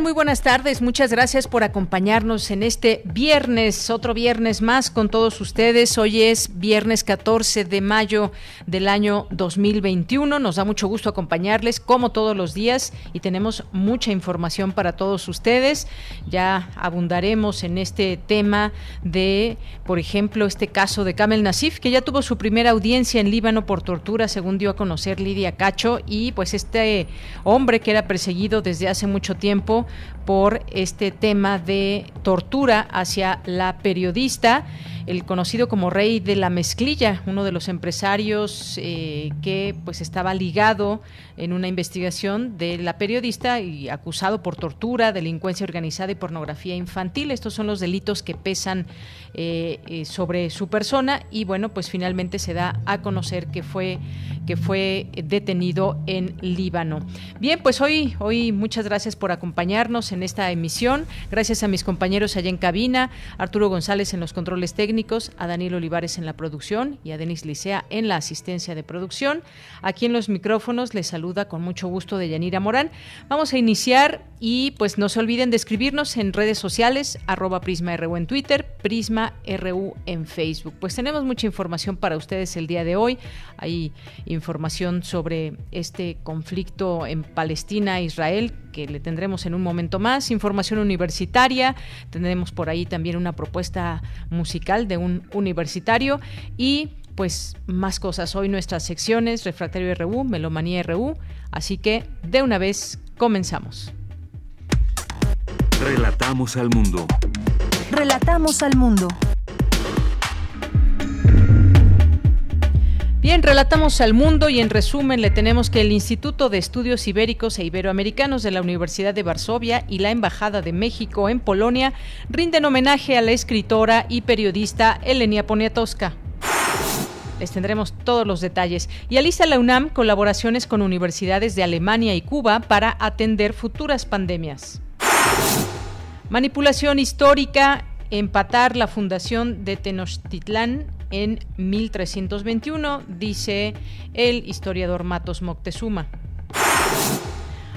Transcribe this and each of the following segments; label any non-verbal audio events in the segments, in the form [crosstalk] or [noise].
Muy buenas tardes. Muchas gracias por acompañarnos en este viernes, otro viernes más con todos ustedes. Hoy es viernes 14 de mayo del año 2021. Nos da mucho gusto acompañarles como todos los días y tenemos mucha información para todos ustedes. Ya abundaremos en este tema de, por ejemplo, este caso de Kamel Nasif, que ya tuvo su primera audiencia en Líbano por tortura, según dio a conocer Lidia Cacho, y pues este hombre que era perseguido desde hace mucho tiempo por este tema de tortura hacia la periodista el conocido como rey de la mezclilla, uno de los empresarios eh, que pues estaba ligado en una investigación de la periodista y acusado por tortura, delincuencia organizada y pornografía infantil. Estos son los delitos que pesan eh, eh, sobre su persona y bueno, pues finalmente se da a conocer que fue que fue detenido en Líbano. Bien, pues hoy hoy muchas gracias por acompañarnos en esta emisión. Gracias a mis compañeros allá en cabina, Arturo González en los controles técnicos a Daniel Olivares en la producción y a Denis Licea en la asistencia de producción. Aquí en los micrófonos les con mucho gusto de Yanira Morán. Vamos a iniciar y pues no se olviden de escribirnos en redes sociales, arroba PrismaRU en Twitter, PrismaRU en Facebook. Pues tenemos mucha información para ustedes el día de hoy. Hay información sobre este conflicto en Palestina, Israel, que le tendremos en un momento más, información universitaria, tendremos por ahí también una propuesta musical de un universitario y pues más cosas. Hoy nuestras secciones, Refractario RU, Melomanía RU, así que de una vez comenzamos. Relatamos al mundo. Relatamos al mundo. Bien, relatamos al mundo y en resumen le tenemos que el Instituto de Estudios Ibéricos e Iberoamericanos de la Universidad de Varsovia y la Embajada de México en Polonia rinden homenaje a la escritora y periodista Elenia Poniatowska. Les tendremos todos los detalles. Y alista la UNAM colaboraciones con universidades de Alemania y Cuba para atender futuras pandemias. Manipulación histórica, empatar la fundación de Tenochtitlán en 1321, dice el historiador Matos Moctezuma.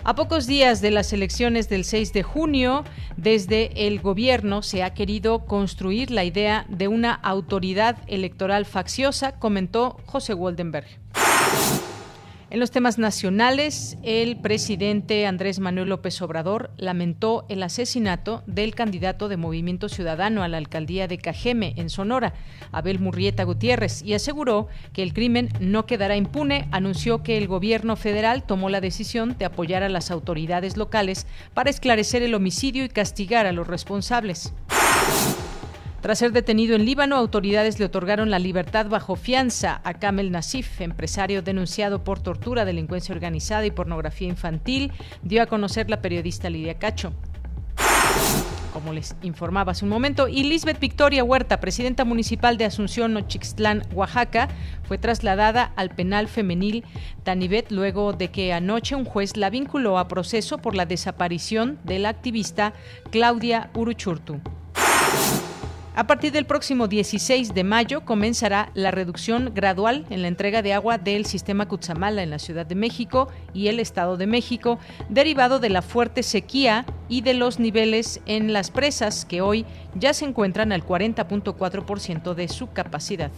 A pocos días de las elecciones del 6 de junio, desde el gobierno se ha querido construir la idea de una autoridad electoral facciosa, comentó José Waldenberg. En los temas nacionales, el presidente Andrés Manuel López Obrador lamentó el asesinato del candidato de Movimiento Ciudadano a la alcaldía de Cajeme, en Sonora, Abel Murrieta Gutiérrez, y aseguró que el crimen no quedará impune. Anunció que el gobierno federal tomó la decisión de apoyar a las autoridades locales para esclarecer el homicidio y castigar a los responsables. Tras ser detenido en Líbano, autoridades le otorgaron la libertad bajo fianza a Kamel Nasif, empresario denunciado por tortura, delincuencia organizada y pornografía infantil, dio a conocer la periodista Lidia Cacho como les informaba hace un momento, y Victoria Huerta, presidenta municipal de Asunción, Nochixtlán, Oaxaca, fue trasladada al penal femenil Tanibet luego de que anoche un juez la vinculó a proceso por la desaparición de la activista Claudia Uruchurtu. A partir del próximo 16 de mayo comenzará la reducción gradual en la entrega de agua del sistema Cutzamala en la Ciudad de México y el Estado de México, derivado de la fuerte sequía y de los niveles en las presas que hoy ya se encuentran al 40.4% de su capacidad.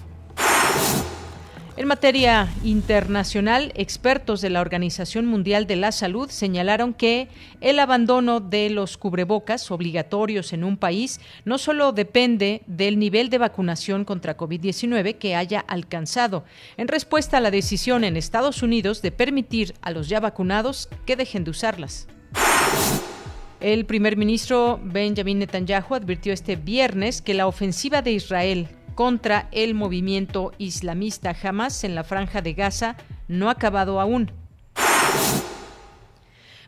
En materia internacional, expertos de la Organización Mundial de la Salud señalaron que el abandono de los cubrebocas obligatorios en un país no solo depende del nivel de vacunación contra COVID-19 que haya alcanzado, en respuesta a la decisión en Estados Unidos de permitir a los ya vacunados que dejen de usarlas. El primer ministro Benjamin Netanyahu advirtió este viernes que la ofensiva de Israel contra el movimiento islamista Hamas en la franja de Gaza no ha acabado aún.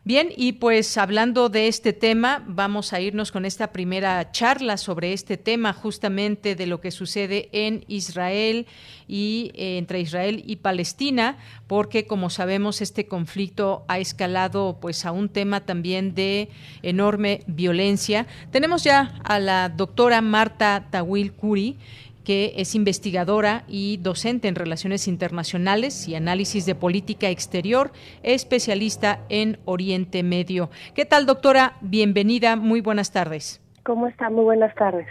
Bien, y pues hablando de este tema, vamos a irnos con esta primera charla sobre este tema, justamente de lo que sucede en Israel y eh, entre Israel y Palestina, porque como sabemos este conflicto ha escalado pues a un tema también de enorme violencia. Tenemos ya a la doctora Marta Tawil Kuri que es investigadora y docente en relaciones internacionales y análisis de política exterior, especialista en Oriente Medio. ¿Qué tal, doctora? Bienvenida, muy buenas tardes. ¿Cómo está? Muy buenas tardes.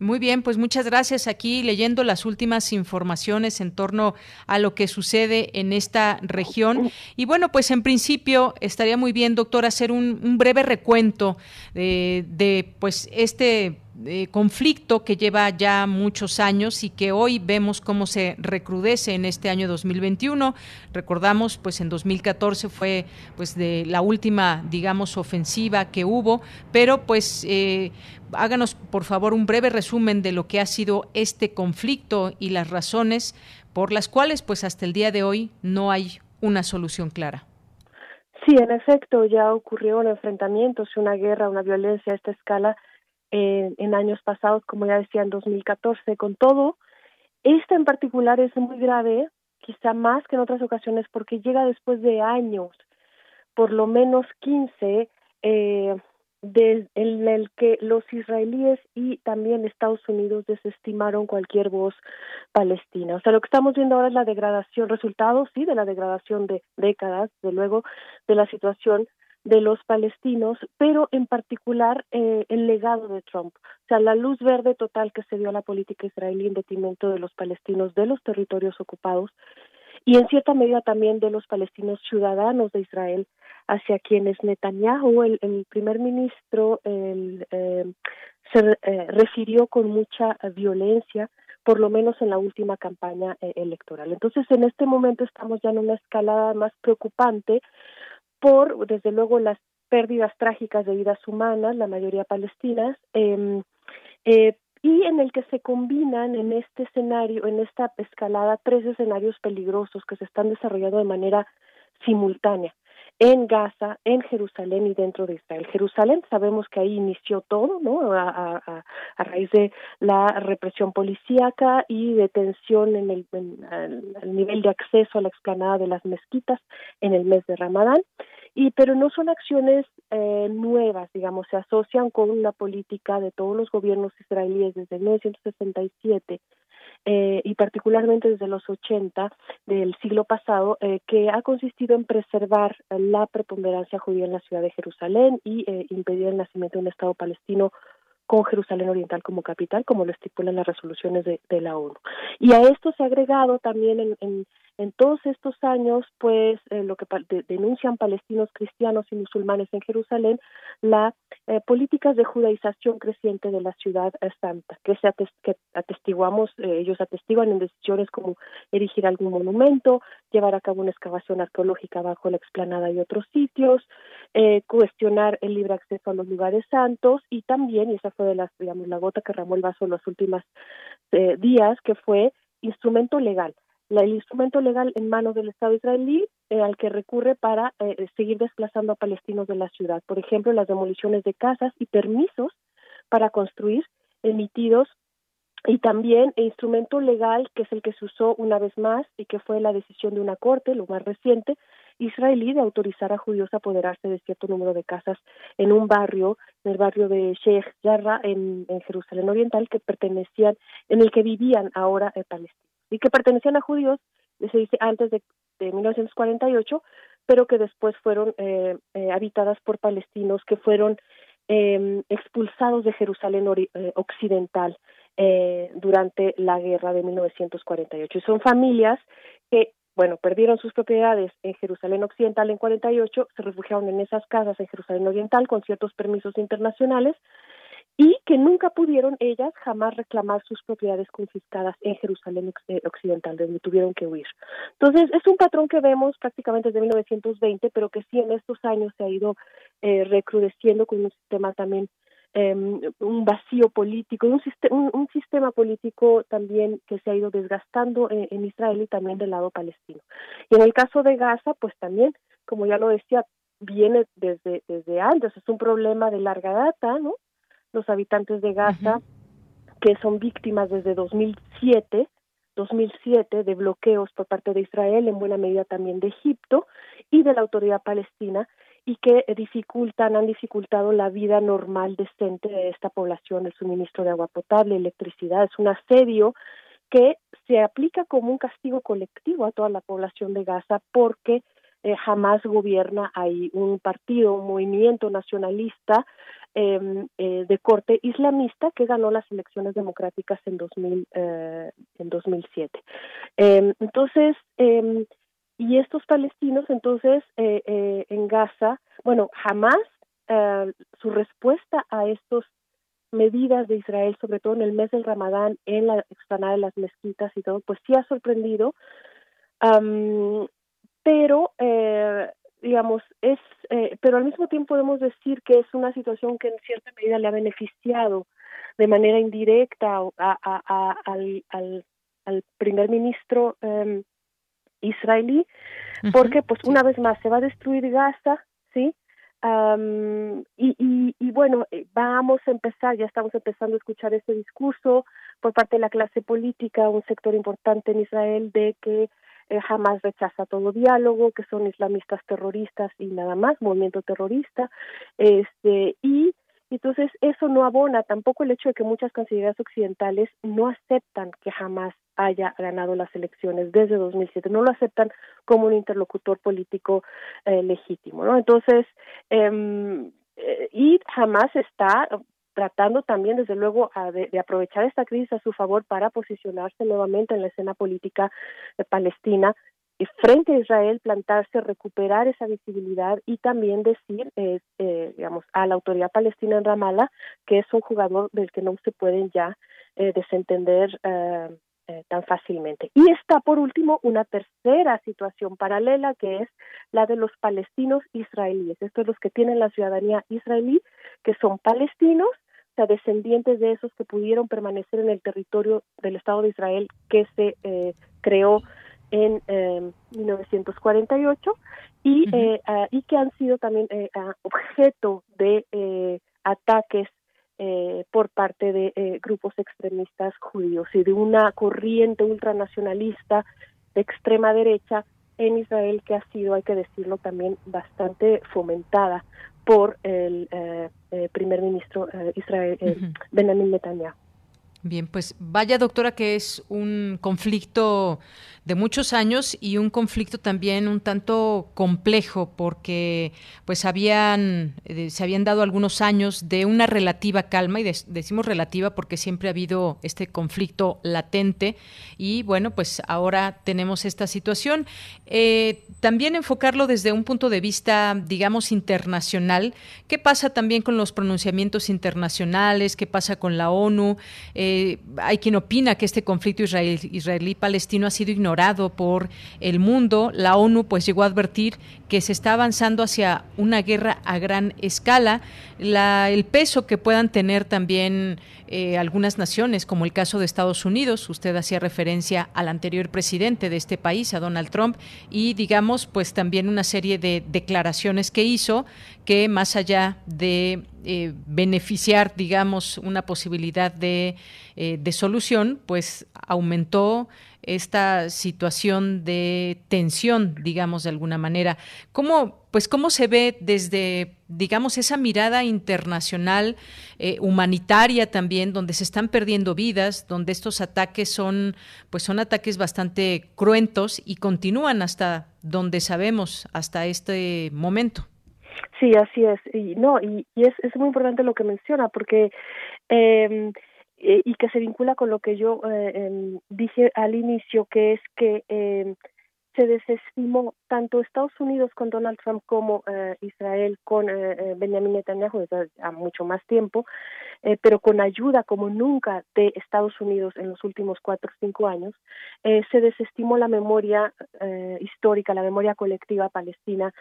Muy bien, pues muchas gracias aquí leyendo las últimas informaciones en torno a lo que sucede en esta región. Y bueno, pues en principio estaría muy bien, doctor, hacer un, breve recuento de, de pues este conflicto que lleva ya muchos años y que hoy vemos cómo se recrudece en este año 2021. Recordamos, pues en 2014 fue pues de la última, digamos, ofensiva que hubo, pero pues eh, háganos por favor un breve resumen de lo que ha sido este conflicto y las razones por las cuales pues hasta el día de hoy no hay una solución clara. Sí, en efecto, ya ocurrió un enfrentamiento, una guerra, una violencia a esta escala en años pasados, como ya decía, en 2014. Con todo, esta en particular es muy grave, quizá más que en otras ocasiones, porque llega después de años, por lo menos 15, eh, en el que los israelíes y también Estados Unidos desestimaron cualquier voz palestina. O sea, lo que estamos viendo ahora es la degradación, resultado, sí, de la degradación de décadas, de luego, de la situación de los palestinos, pero en particular eh, el legado de Trump, o sea, la luz verde total que se dio a la política israelí en detrimento de los palestinos de los territorios ocupados y en cierta medida también de los palestinos ciudadanos de Israel, hacia quienes Netanyahu, el, primer ministro, el, eh, se eh, refirió con mucha violencia, por lo menos en la última campaña electoral. Entonces, en este momento estamos ya en una escalada más preocupante por, desde luego, las pérdidas trágicas de vidas humanas, la mayoría palestinas, eh, eh, y en el que se combinan en este escenario, en esta escalada, tres escenarios peligrosos que se están desarrollando de manera simultánea en Gaza, en Jerusalén y dentro de Israel. Jerusalén sabemos que ahí inició todo, ¿no? A, raíz de la represión policíaca y detención en el, en, nivel de acceso a la explanada de las mezquitas en el mes de Ramadán. Y pero no son acciones eh, nuevas, digamos, se asocian con una política de todos los gobiernos israelíes desde 1967 eh, y particularmente desde los 80 del siglo pasado, eh, que ha consistido en preservar la preponderancia judía en la ciudad de Jerusalén y eh, impedir el nacimiento de un Estado palestino con Jerusalén Oriental como capital, como lo estipulan las resoluciones de, la ONU. Y a esto se ha agregado también en, en todos estos años, pues eh, lo que denuncian palestinos, cristianos y musulmanes en Jerusalén, la eh, políticas de judaización creciente de la ciudad santa, que, se que atestiguamos, eh, ellos atestiguan en decisiones como erigir algún monumento, llevar a cabo una excavación arqueológica bajo la explanada y otros sitios, eh, cuestionar el libre acceso a los lugares santos y también, y esa fue de las, digamos, la gota que ramó el vaso en los últimos días, que fue instrumento legal el instrumento legal en manos del Estado israelí eh, al que recurre para eh, seguir desplazando a palestinos de la ciudad. Por ejemplo, las demoliciones de casas y permisos para construir emitidos y también el instrumento legal que es el que se usó una vez más y que fue la decisión de una corte, lo más reciente, israelí de autorizar a judíos a apoderarse de cierto número de casas en un barrio, en el barrio de Sheikh Jarrah en, en Jerusalén Oriental, que pertenecían, en el que vivían ahora eh, palestinos y que pertenecían a judíos, se dice antes de, de 1948, pero que después fueron eh, eh, habitadas por palestinos que fueron eh, expulsados de Jerusalén eh, Occidental durante la guerra de 1948. Y son familias que, bueno, perdieron sus propiedades en Jerusalén Occidental en 48, se refugiaron en esas casas en Jerusalén Oriental con ciertos permisos internacionales y que nunca pudieron ellas jamás reclamar sus propiedades confiscadas en Jerusalén eh, Occidental, donde tuvieron que huir. Entonces, es un patrón que vemos prácticamente desde 1920, pero que sí en estos años se ha ido recrudeciendo con un sistema también Em, un vacío político, un, un, sistema político también que se ha ido desgastando en, Israel y también del lado palestino. Y en el caso de Gaza, pues también, como ya lo decía, viene desde, desde antes, es un problema de larga data, ¿no? Los habitantes de Gaza, que son víctimas desde 2007, 2007 de bloqueos por parte de Israel, en buena medida también de Egipto y de la autoridad palestina, y que dificultan, han dificultado la vida normal decente de esta población, el suministro de agua potable, electricidad. Es un asedio que se aplica como un castigo colectivo a toda la población de Gaza porque eh, jamás gobierna ahí un partido, un movimiento nacionalista em, eh, de corte islamista que ganó las elecciones democráticas en 2000 eh, en 2007. Em, entonces em, y estos palestinos entonces eh, eh, en Gaza, bueno, jamás eh, su respuesta a estas medidas de Israel, sobre todo en el mes del Ramadán, en la explanada de las mezquitas y todo, pues sí ha sorprendido, pero digamos es, pero al mismo tiempo podemos decir que es una situación que en cierta medida le ha beneficiado de manera indirecta a, al, al, al primer ministro em, israelí, porque pues una vez más se va a destruir Gaza, ¿sí? y, y, y, bueno, eh, vamos a empezar, ya estamos empezando a escuchar este discurso por parte de la clase política, un sector importante en Israel de que eh, jamás rechaza todo diálogo, que son islamistas terroristas y nada más, movimiento terrorista, este, y entonces eso no abona tampoco el hecho de que muchas cancillerías occidentales no aceptan que jamás haya ganado las elecciones desde 2007, no lo aceptan como un interlocutor político eh, legítimo, ¿no? Entonces, eh, y jamás está tratando también, desde luego, de, aprovechar esta crisis a su favor para posicionarse nuevamente en la escena política de palestina frente a Israel, plantarse, recuperar esa visibilidad y también decir, eh, eh, digamos, a la autoridad palestina en Ramallah que es un jugador del que no se pueden ya eh, desentender eh, tan fácilmente. Y está, por último, una tercera situación paralela que es la de los palestinos israelíes. Estos los que tienen la ciudadanía israelí, que son palestinos, descendientes de esos que pudieron permanecer en el territorio del Estado de Israel que se creó en 1948 em, y, eh, y que han sido también eh, objeto de eh, ataques por parte de grupos extremistas judíos y de una corriente ultranacionalista de extrema derecha en Israel que ha sido, hay que decirlo también, bastante fomentada por el primer ministro Israel Benjamin Netanyahu. Bien, pues vaya doctora que es un conflicto de muchos años y un conflicto también un tanto complejo porque pues habían eh, se habían dado algunos años de una relativa calma y decimos relativa porque siempre ha habido este conflicto latente y bueno pues ahora tenemos esta situación. Eh, también enfocarlo desde un punto de vista digamos internacional. Qué pasa también con los pronunciamientos internacionales qué pasa con la ONU eh, hay quien opina que este conflicto israelí-palestino ha sido ignorado por el mundo, la ONU pues llegó a advertir que se está avanzando hacia una guerra a gran escala. el peso que puedan tener también eh, algunas naciones, como el caso de Estados Unidos, usted hacía referencia al anterior presidente de este país, a Donald Trump, y digamos, pues también una serie de declaraciones que hizo que más allá de eh, beneficiar, digamos, una posibilidad de, eh, de solución, pues aumentó esta situación de tensión, digamos de alguna manera. ¿Cómo, pues, cómo se ve desde, digamos, esa mirada internacional, eh, humanitaria también, donde se están perdiendo vidas, donde estos ataques son, pues, son ataques bastante cruentos y continúan hasta donde sabemos, hasta este momento? Sí, así es. Y no, y, es, es muy importante lo que menciona, porque eh, eh, y que se vincula con lo que yo eh, em, dije al inicio, que es que eh, se desestimó tanto Estados Unidos con Donald Trump como eh, Israel con eh, eh, Benjamin Netanyahu desde mucho más tiempo, pero con ayuda como nunca de Estados Unidos en los últimos cuatro o cinco años, se desestimó la memoria histórica, la memoria colectiva palestina,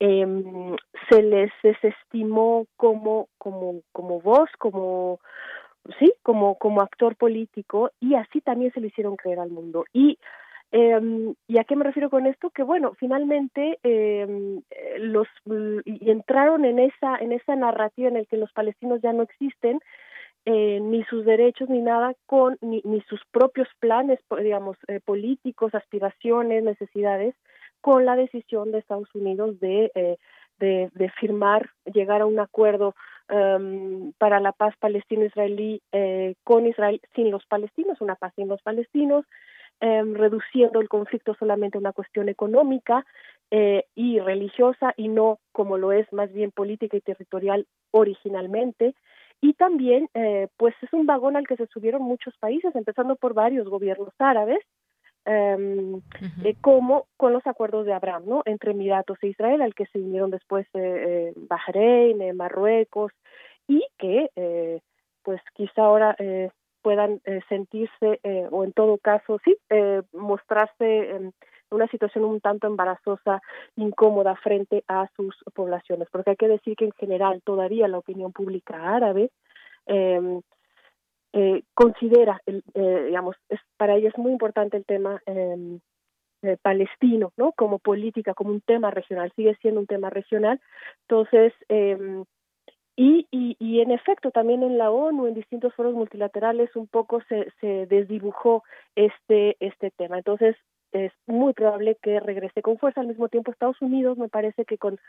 em, se les desestimó como como como voz, como sí, como como actor político y así también se lo hicieron creer al mundo. Y eh, ¿Y a qué me refiero con esto? Que bueno, finalmente eh, los y entraron en esa en esa narrativa en el que los palestinos ya no existen, eh, ni sus derechos ni nada con ni, ni sus propios planes, digamos, eh, políticos, aspiraciones, necesidades, con la decisión de Estados Unidos de eh, de, de, firmar, llegar a un acuerdo um, para la paz palestino-israelí eh, con Israel sin los palestinos, una paz sin los palestinos, Em, reduciendo el conflicto solamente a una cuestión económica eh, y religiosa y no como lo es más bien política y territorial originalmente. Y también, eh, pues es un vagón al que se subieron muchos países, empezando por varios gobiernos árabes, eh, eh, como con los acuerdos de Abraham, ¿no? Entre Emiratos e Israel, al que se unieron después eh, Bahrein, Marruecos, y que, pues quizá ahora puedan eh, sentirse eh, o en todo caso sí eh, mostrarse en una situación un tanto embarazosa, incómoda frente a sus poblaciones, porque hay que decir que en general todavía la opinión pública árabe em, considera, el, digamos, es, para ella es muy importante el tema em, palestino, ¿no? Como política, como un tema regional, sigue siendo un tema regional. Entonces, eh, y, y, en efecto, también en la ONU, en distintos foros multilaterales, un poco se, se desdibujó este, este tema. Entonces, es muy probable que regrese con fuerza. Al mismo tiempo, Estados Unidos, me parece que con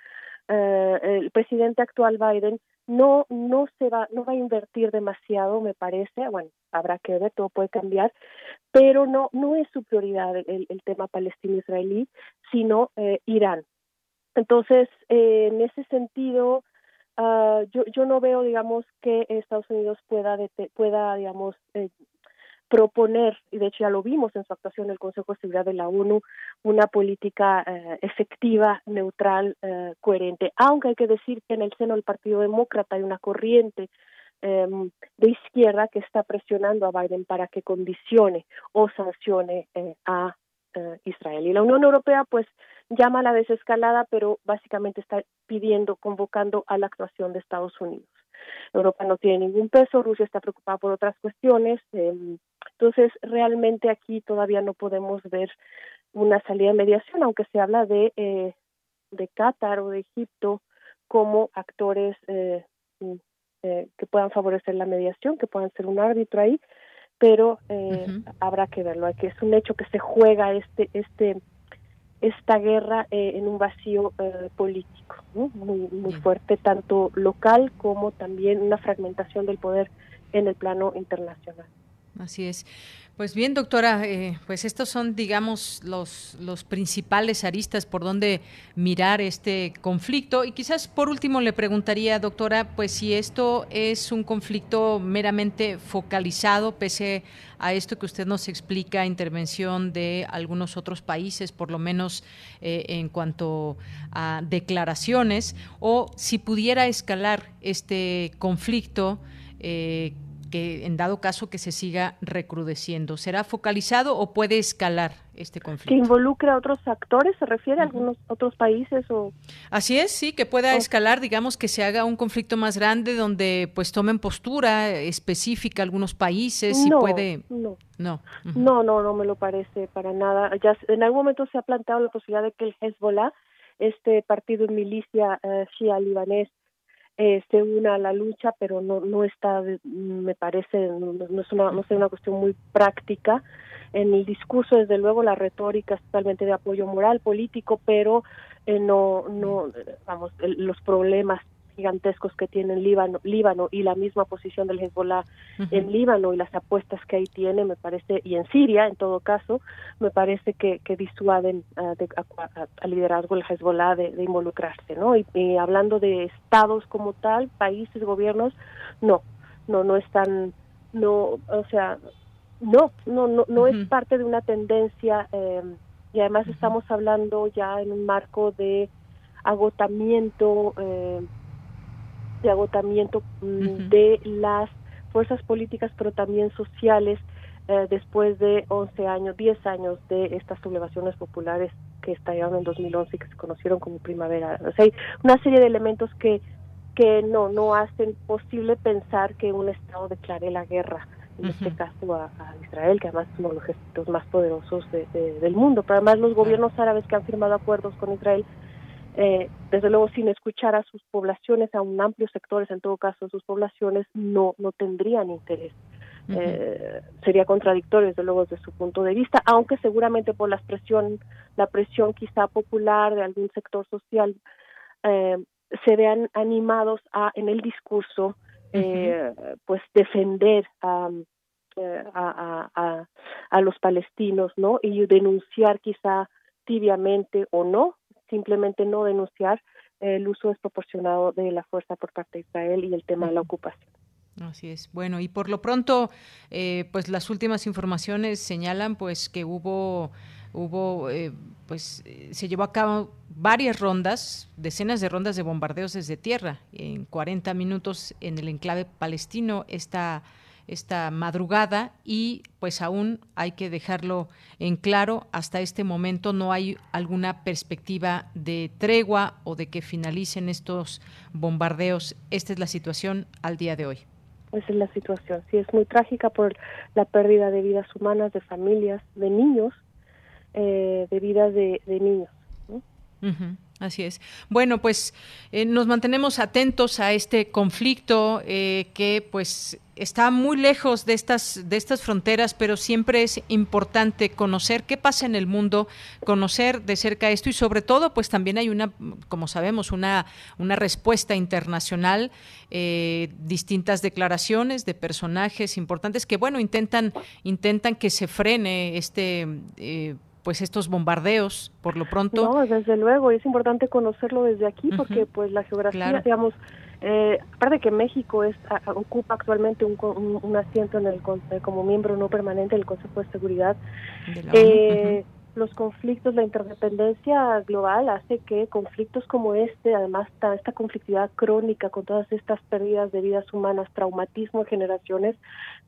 eh, el presidente actual Biden no no se va no va a invertir demasiado, me parece. Bueno, habrá que ver, todo puede cambiar, pero no no es su prioridad el, el tema palestino-israelí, sino eh, Irán. Entonces, eh, en ese sentido, uh, yo, yo no veo, digamos, que Estados Unidos pueda, pueda digamos, eh, proponer, y de hecho ya lo vimos en su actuación en el Consejo de Seguridad de la ONU, una política eh, efectiva, neutral, eh, coherente. Aunque hay que decir que en el seno del Partido Demócrata hay una corriente eh, de izquierda que está presionando a Biden para que condicione o sancione a Israel. Y la Unión Europea, pues, llama a la desescalada, pero básicamente está pidiendo, convocando a la actuación de Estados Unidos. Europa no tiene ningún peso, Rusia está preocupada por otras cuestiones, eh, entonces realmente aquí todavía no podemos ver una salida de mediación, aunque se habla de eh, de Qatar o de Egipto como actores eh, eh, que puedan favorecer la mediación, que puedan ser un árbitro ahí, pero eh, uh -huh. habrá que verlo, que es un hecho que se juega este este esta guerra eh, en un vacío eh, político ¿no? muy muy fuerte tanto local como también una fragmentación del poder en el plano internacional. Así es. Pues bien, doctora, eh, pues estos son, digamos, los, los principales aristas por donde mirar este conflicto. Y quizás por último le preguntaría, doctora, pues si esto es un conflicto meramente focalizado, pese a esto que usted nos explica, intervención de algunos otros países, por lo menos eh, en cuanto a declaraciones, o si pudiera escalar este conflicto. Eh, que en dado caso que se siga recrudeciendo? ¿Será focalizado o puede escalar este conflicto? ¿Que involucre a otros actores? ¿Se refiere a algunos otros países? o Así es, sí, que pueda escalar, digamos, que se haga un conflicto más grande donde pues tomen postura específica algunos países y no, puede... No, no. Uh -huh. no, no, no me lo parece para nada. Ya en algún momento se ha planteado la posibilidad de que el Hezbollah, este partido en milicia uh, shia libanés, eh, se una a la lucha, pero no no está, me parece, no, no es una no es una cuestión muy práctica. En el discurso, desde luego, la retórica es totalmente de apoyo moral, político, pero eh, no no vamos los problemas gigantescos que tiene Líbano, Líbano y la misma posición del Hezbollah uh -huh. en Líbano y las apuestas que ahí tiene, me parece, y en Siria, en todo caso, me parece que, que disuaden uh, de, liderazgo del Hezbollah de, de involucrarse, ¿no? Y, y, hablando de estados como tal, países, gobiernos, no, no, no están, no, o sea, no, no, no, no uh -huh. es parte de una tendencia eh, y además estamos hablando ya en un marco de agotamiento, eh, de agotamiento mm, de las fuerzas políticas, pero también sociales, eh, después de 11 años, 10 años de estas sublevaciones populares que estallaron en 2011 y que se conocieron como primavera. O sea, hay una serie de elementos que que no no hacen posible pensar que un Estado declare la guerra, en este caso a, Israel, que además es uno de los ejércitos más poderosos del mundo. Pero además los gobiernos árabes que han firmado acuerdos con Israel, eh, desde luego sin escuchar a sus poblaciones, a un amplio sectores, en todo caso, sus poblaciones, no, no tendrían interés. Eh, sería contradictorio desde luego desde su punto de vista aunque seguramente por la presión la presión quizá popular de algún sector social eh, se vean animados a en el discurso eh, pues defender eh, a, a, a, los palestinos no y denunciar quizá tibiamente o no simplemente no denunciar el uso desproporcionado de la fuerza por parte de Israel y el tema de la ocupación. Así es. Bueno, y por lo pronto, eh, pues las últimas informaciones señalan pues que hubo hubo, eh, pues eh, se llevó a cabo varias rondas, decenas de rondas de bombardeos desde tierra, en 40 minutos en el enclave palestino. Esta, esta madrugada y pues aún hay que dejarlo en claro, hasta este momento no hay alguna perspectiva de tregua o de que finalicen estos bombardeos. Esta es la situación al día de hoy. Esa es la situación. Sí, es muy trágica por la pérdida de vidas humanas, de familias, de niños eh, de vidas de, niños. Así es. Bueno, pues eh, nos mantenemos atentos a este conflicto eh, que pues está muy lejos de estas de estas fronteras, pero siempre es importante conocer qué pasa en el mundo, conocer de cerca esto y sobre todo pues también hay una, como sabemos, una una respuesta internacional, distintas declaraciones de personajes importantes que bueno intentan intentan que se frene este pues estos bombardeos por lo pronto. No, desde luego, es importante conocerlo desde aquí porque pues la geografía, digamos, eh, aparte que México es ocupa actualmente un, un, asiento en el como miembro no permanente del Consejo de Seguridad. eh, los conflictos, la interdependencia global hace que conflictos como este, además esta conflictividad crónica con todas estas pérdidas de vidas humanas, traumatismo de generaciones,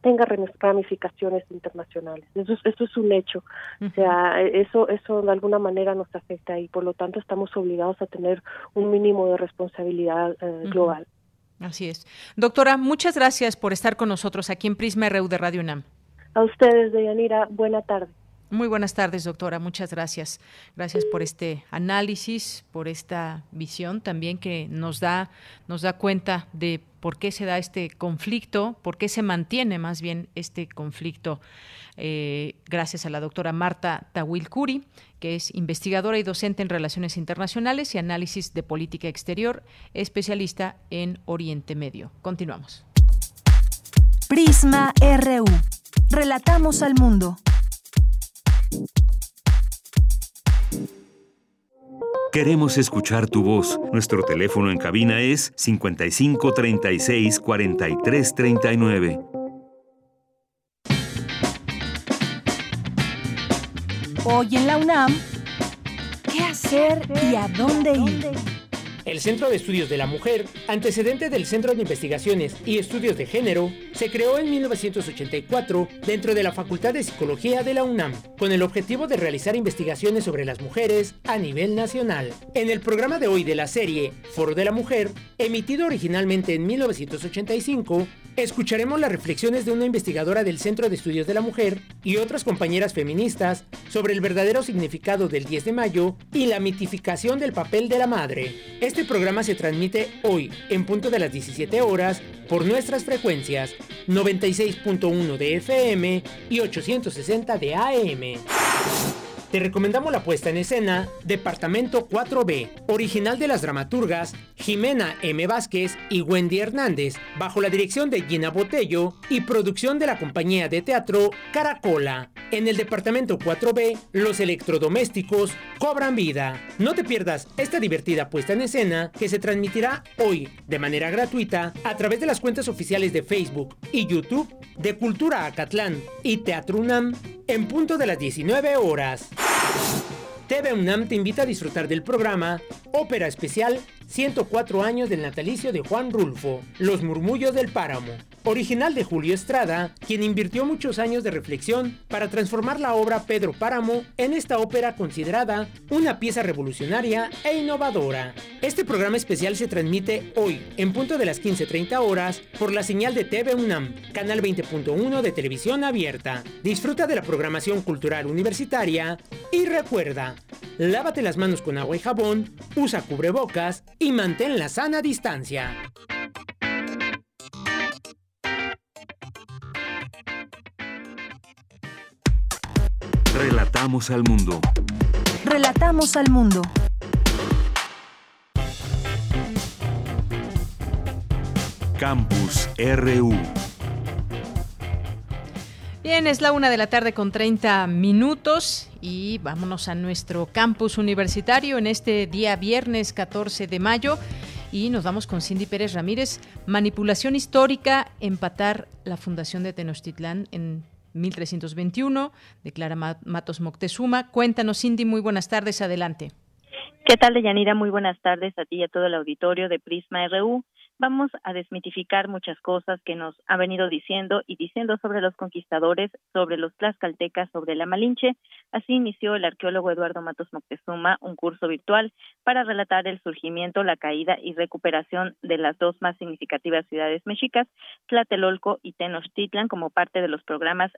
tenga ramificaciones internacionales. Eso, eso es un hecho. O sea, eso, eso de alguna manera nos afecta y por lo tanto estamos obligados a tener un mínimo de responsabilidad eh, global. Así es. Doctora, muchas gracias por estar con nosotros aquí en Prisma RU de Radio UNAM. A ustedes, Deyanira, buena tarde. Muy buenas tardes, doctora. Muchas gracias. Gracias por este análisis, por esta visión también que nos da, nos da cuenta de por qué se da este conflicto, por qué se mantiene más bien este conflicto. Eh, gracias a la doctora Marta Tawil Curi, que es investigadora y docente en Relaciones Internacionales y Análisis de Política Exterior, especialista en Oriente Medio. Continuamos. Prisma RU. Relatamos al mundo. Queremos escuchar tu voz. Nuestro teléfono en cabina es 55 36 43 39. Hoy en la UNAM, ¿qué hacer y a dónde ir? El Centro de Estudios de la Mujer, antecedente del Centro de Investigaciones y Estudios de Género, se creó en 1984 dentro de la Facultad de Psicología de la UNAM, con el objetivo de realizar investigaciones sobre las mujeres a nivel nacional. En el programa de hoy de la serie Foro de la Mujer, emitido originalmente en 1985, escucharemos las reflexiones de una investigadora del Centro de Estudios de la Mujer y otras compañeras feministas sobre el verdadero significado del 10 de mayo y la mitificación del papel de la madre. Este programa se transmite hoy, en punto de las 17 horas, por nuestras frecuencias 96.1 de FM y 860 de AM. Te recomendamos la puesta en escena Departamento 4B, original de las dramaturgas Jimena M. Vázquez y Wendy Hernández, bajo la dirección de Gina Botello y producción de la compañía de teatro Caracola. En el Departamento 4B, los electrodomésticos cobran vida. No te pierdas esta divertida puesta en escena que se transmitirá hoy de manera gratuita a través de las cuentas oficiales de Facebook y YouTube de Cultura Acatlán y Teatro UNAM en punto de las 19 horas. TV UNAM te invita a disfrutar del programa Ópera Especial 104 años del natalicio de Juan Rulfo, Los Murmullos del Páramo, original de Julio Estrada, quien invirtió muchos años de reflexión para transformar la obra Pedro Páramo en esta ópera considerada una pieza revolucionaria e innovadora. Este programa especial se transmite hoy, en punto de las 15.30 horas, por la señal de TV UNAM, canal 20.1 de televisión abierta. Disfruta de la programación cultural universitaria y recuerda, lávate las manos con agua y jabón, usa cubrebocas y mantén la sana distancia. Relatamos al mundo. Relatamos al mundo. Campus RU. Bien, es la una de la tarde con 30 minutos y vámonos a nuestro campus universitario en este día viernes 14 de mayo y nos vamos con Cindy Pérez Ramírez. Manipulación histórica, empatar la fundación de Tenochtitlán en 1321, declara Matos Moctezuma. Cuéntanos, Cindy, muy buenas tardes, adelante. ¿Qué tal, Deyanira? Muy buenas tardes a ti y a todo el auditorio de Prisma RU vamos a desmitificar muchas cosas que nos ha venido diciendo y diciendo sobre los conquistadores, sobre los tlaxcaltecas, sobre la Malinche. Así inició el arqueólogo Eduardo Matos Moctezuma un curso virtual para relatar el surgimiento, la caída y recuperación de las dos más significativas ciudades mexicas, Tlatelolco y Tenochtitlan, como parte de los programas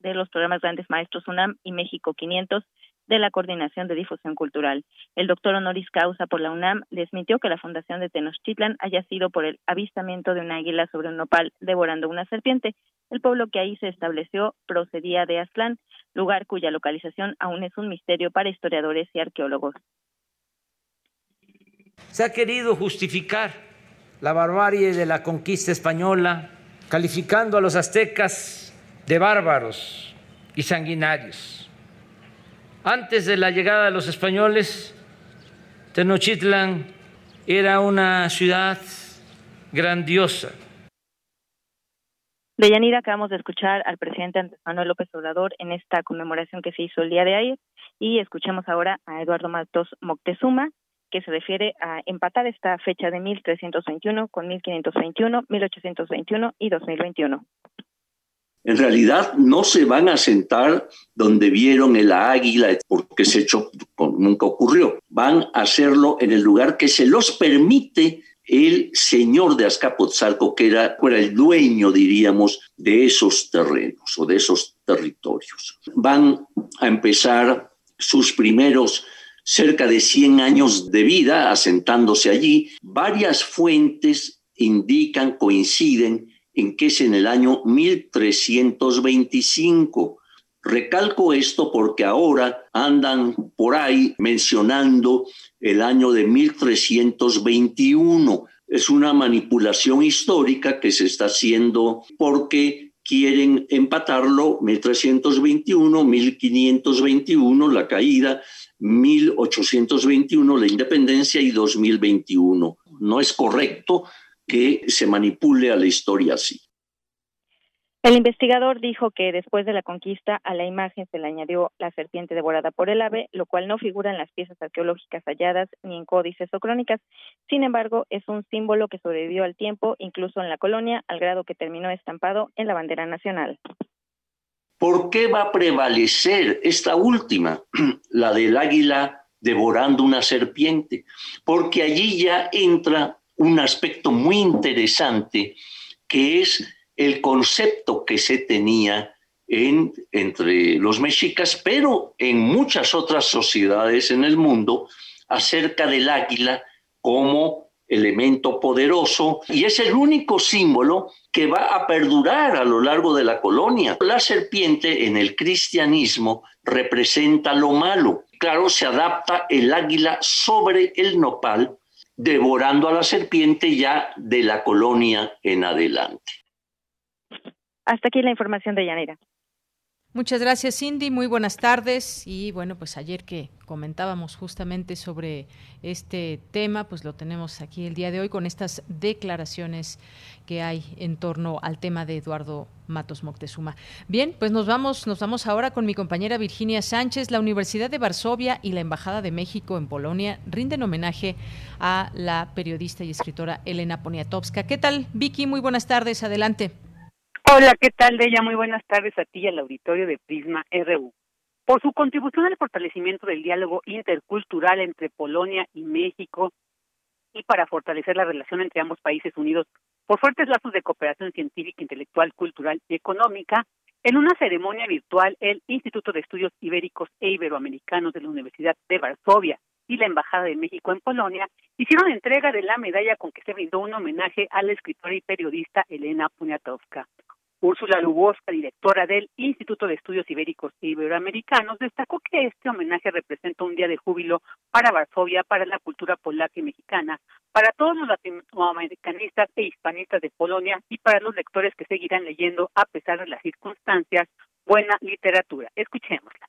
de los programas Grandes Maestros UNAM y México 500 de la Coordinación de Difusión Cultural. El doctor honoris causa por la UNAM desmintió que la fundación de Tenochtitlan haya sido por el avistamiento de un águila sobre un nopal devorando una serpiente. El pueblo que ahí se estableció procedía de Aztlán, lugar cuya localización aún es un misterio para historiadores y arqueólogos. Se ha querido justificar la barbarie de la conquista española, calificando a los aztecas de bárbaros y sanguinarios antes de la llegada de los españoles, Tenochtitlan era una ciudad grandiosa. De Yanira acabamos de escuchar al presidente Andrés Manuel López Obrador en esta conmemoración que se hizo el día de ayer y escuchemos ahora a Eduardo Matos Moctezuma que se refiere a empatar esta fecha de 1321 con 1521, 1821 y 2021 en realidad no se van a sentar donde vieron el águila, porque ese nunca ocurrió. Van a hacerlo en el lugar que se los permite el señor de Azcapotzalco, que era, era el dueño, diríamos, de esos terrenos o de esos territorios. Van a empezar sus primeros cerca de 100 años de vida asentándose allí. Varias fuentes indican, coinciden, en que es en el año 1325. Recalco esto porque ahora andan por ahí mencionando el año de 1321. Es una manipulación histórica que se está haciendo porque quieren empatarlo 1321, 1521, la caída, 1821, la independencia y 2021. No es correcto que se manipule a la historia así. El investigador dijo que después de la conquista a la imagen se le añadió la serpiente devorada por el ave, lo cual no figura en las piezas arqueológicas halladas ni en códices o crónicas. Sin embargo, es un símbolo que sobrevivió al tiempo, incluso en la colonia, al grado que terminó estampado en la bandera nacional. ¿Por qué va a prevalecer esta última, [clears throat] la del águila devorando una serpiente? Porque allí ya entra un aspecto muy interesante que es el concepto que se tenía en, entre los mexicas, pero en muchas otras sociedades en el mundo, acerca del águila como elemento poderoso y es el único símbolo que va a perdurar a lo largo de la colonia. La serpiente en el cristianismo representa lo malo. Claro, se adapta el águila sobre el nopal devorando a la serpiente ya de la colonia en adelante. Hasta aquí la información de Yanira. Muchas gracias, Cindy. Muy buenas tardes. Y bueno, pues ayer que comentábamos justamente sobre este tema, pues lo tenemos aquí el día de hoy con estas declaraciones que hay en torno al tema de Eduardo Matos Moctezuma. Bien, pues nos vamos, nos vamos ahora con mi compañera Virginia Sánchez. La Universidad de Varsovia y la Embajada de México en Polonia rinden homenaje a la periodista y escritora Elena Poniatowska. ¿Qué tal, Vicky? Muy buenas tardes. Adelante. Hola, ¿qué tal, Deya? Muy buenas tardes a ti y al auditorio de Prisma RU. Por su contribución al fortalecimiento del diálogo intercultural entre Polonia y México y para fortalecer la relación entre ambos países unidos por fuertes lazos de cooperación científica, intelectual, cultural y económica, en una ceremonia virtual, el Instituto de Estudios Ibéricos e Iberoamericanos de la Universidad de Varsovia y la Embajada de México en Polonia hicieron entrega de la medalla con que se brindó un homenaje a la escritora y periodista Elena Poniatowska. Úrsula Lubosca, directora del Instituto de Estudios Ibéricos e Iberoamericanos, destacó que este homenaje representa un día de júbilo para Varsovia, para la cultura polaca y mexicana, para todos los latinoamericanistas e hispanistas de Polonia y para los lectores que seguirán leyendo a pesar de las circunstancias buena literatura. Escuchémosla.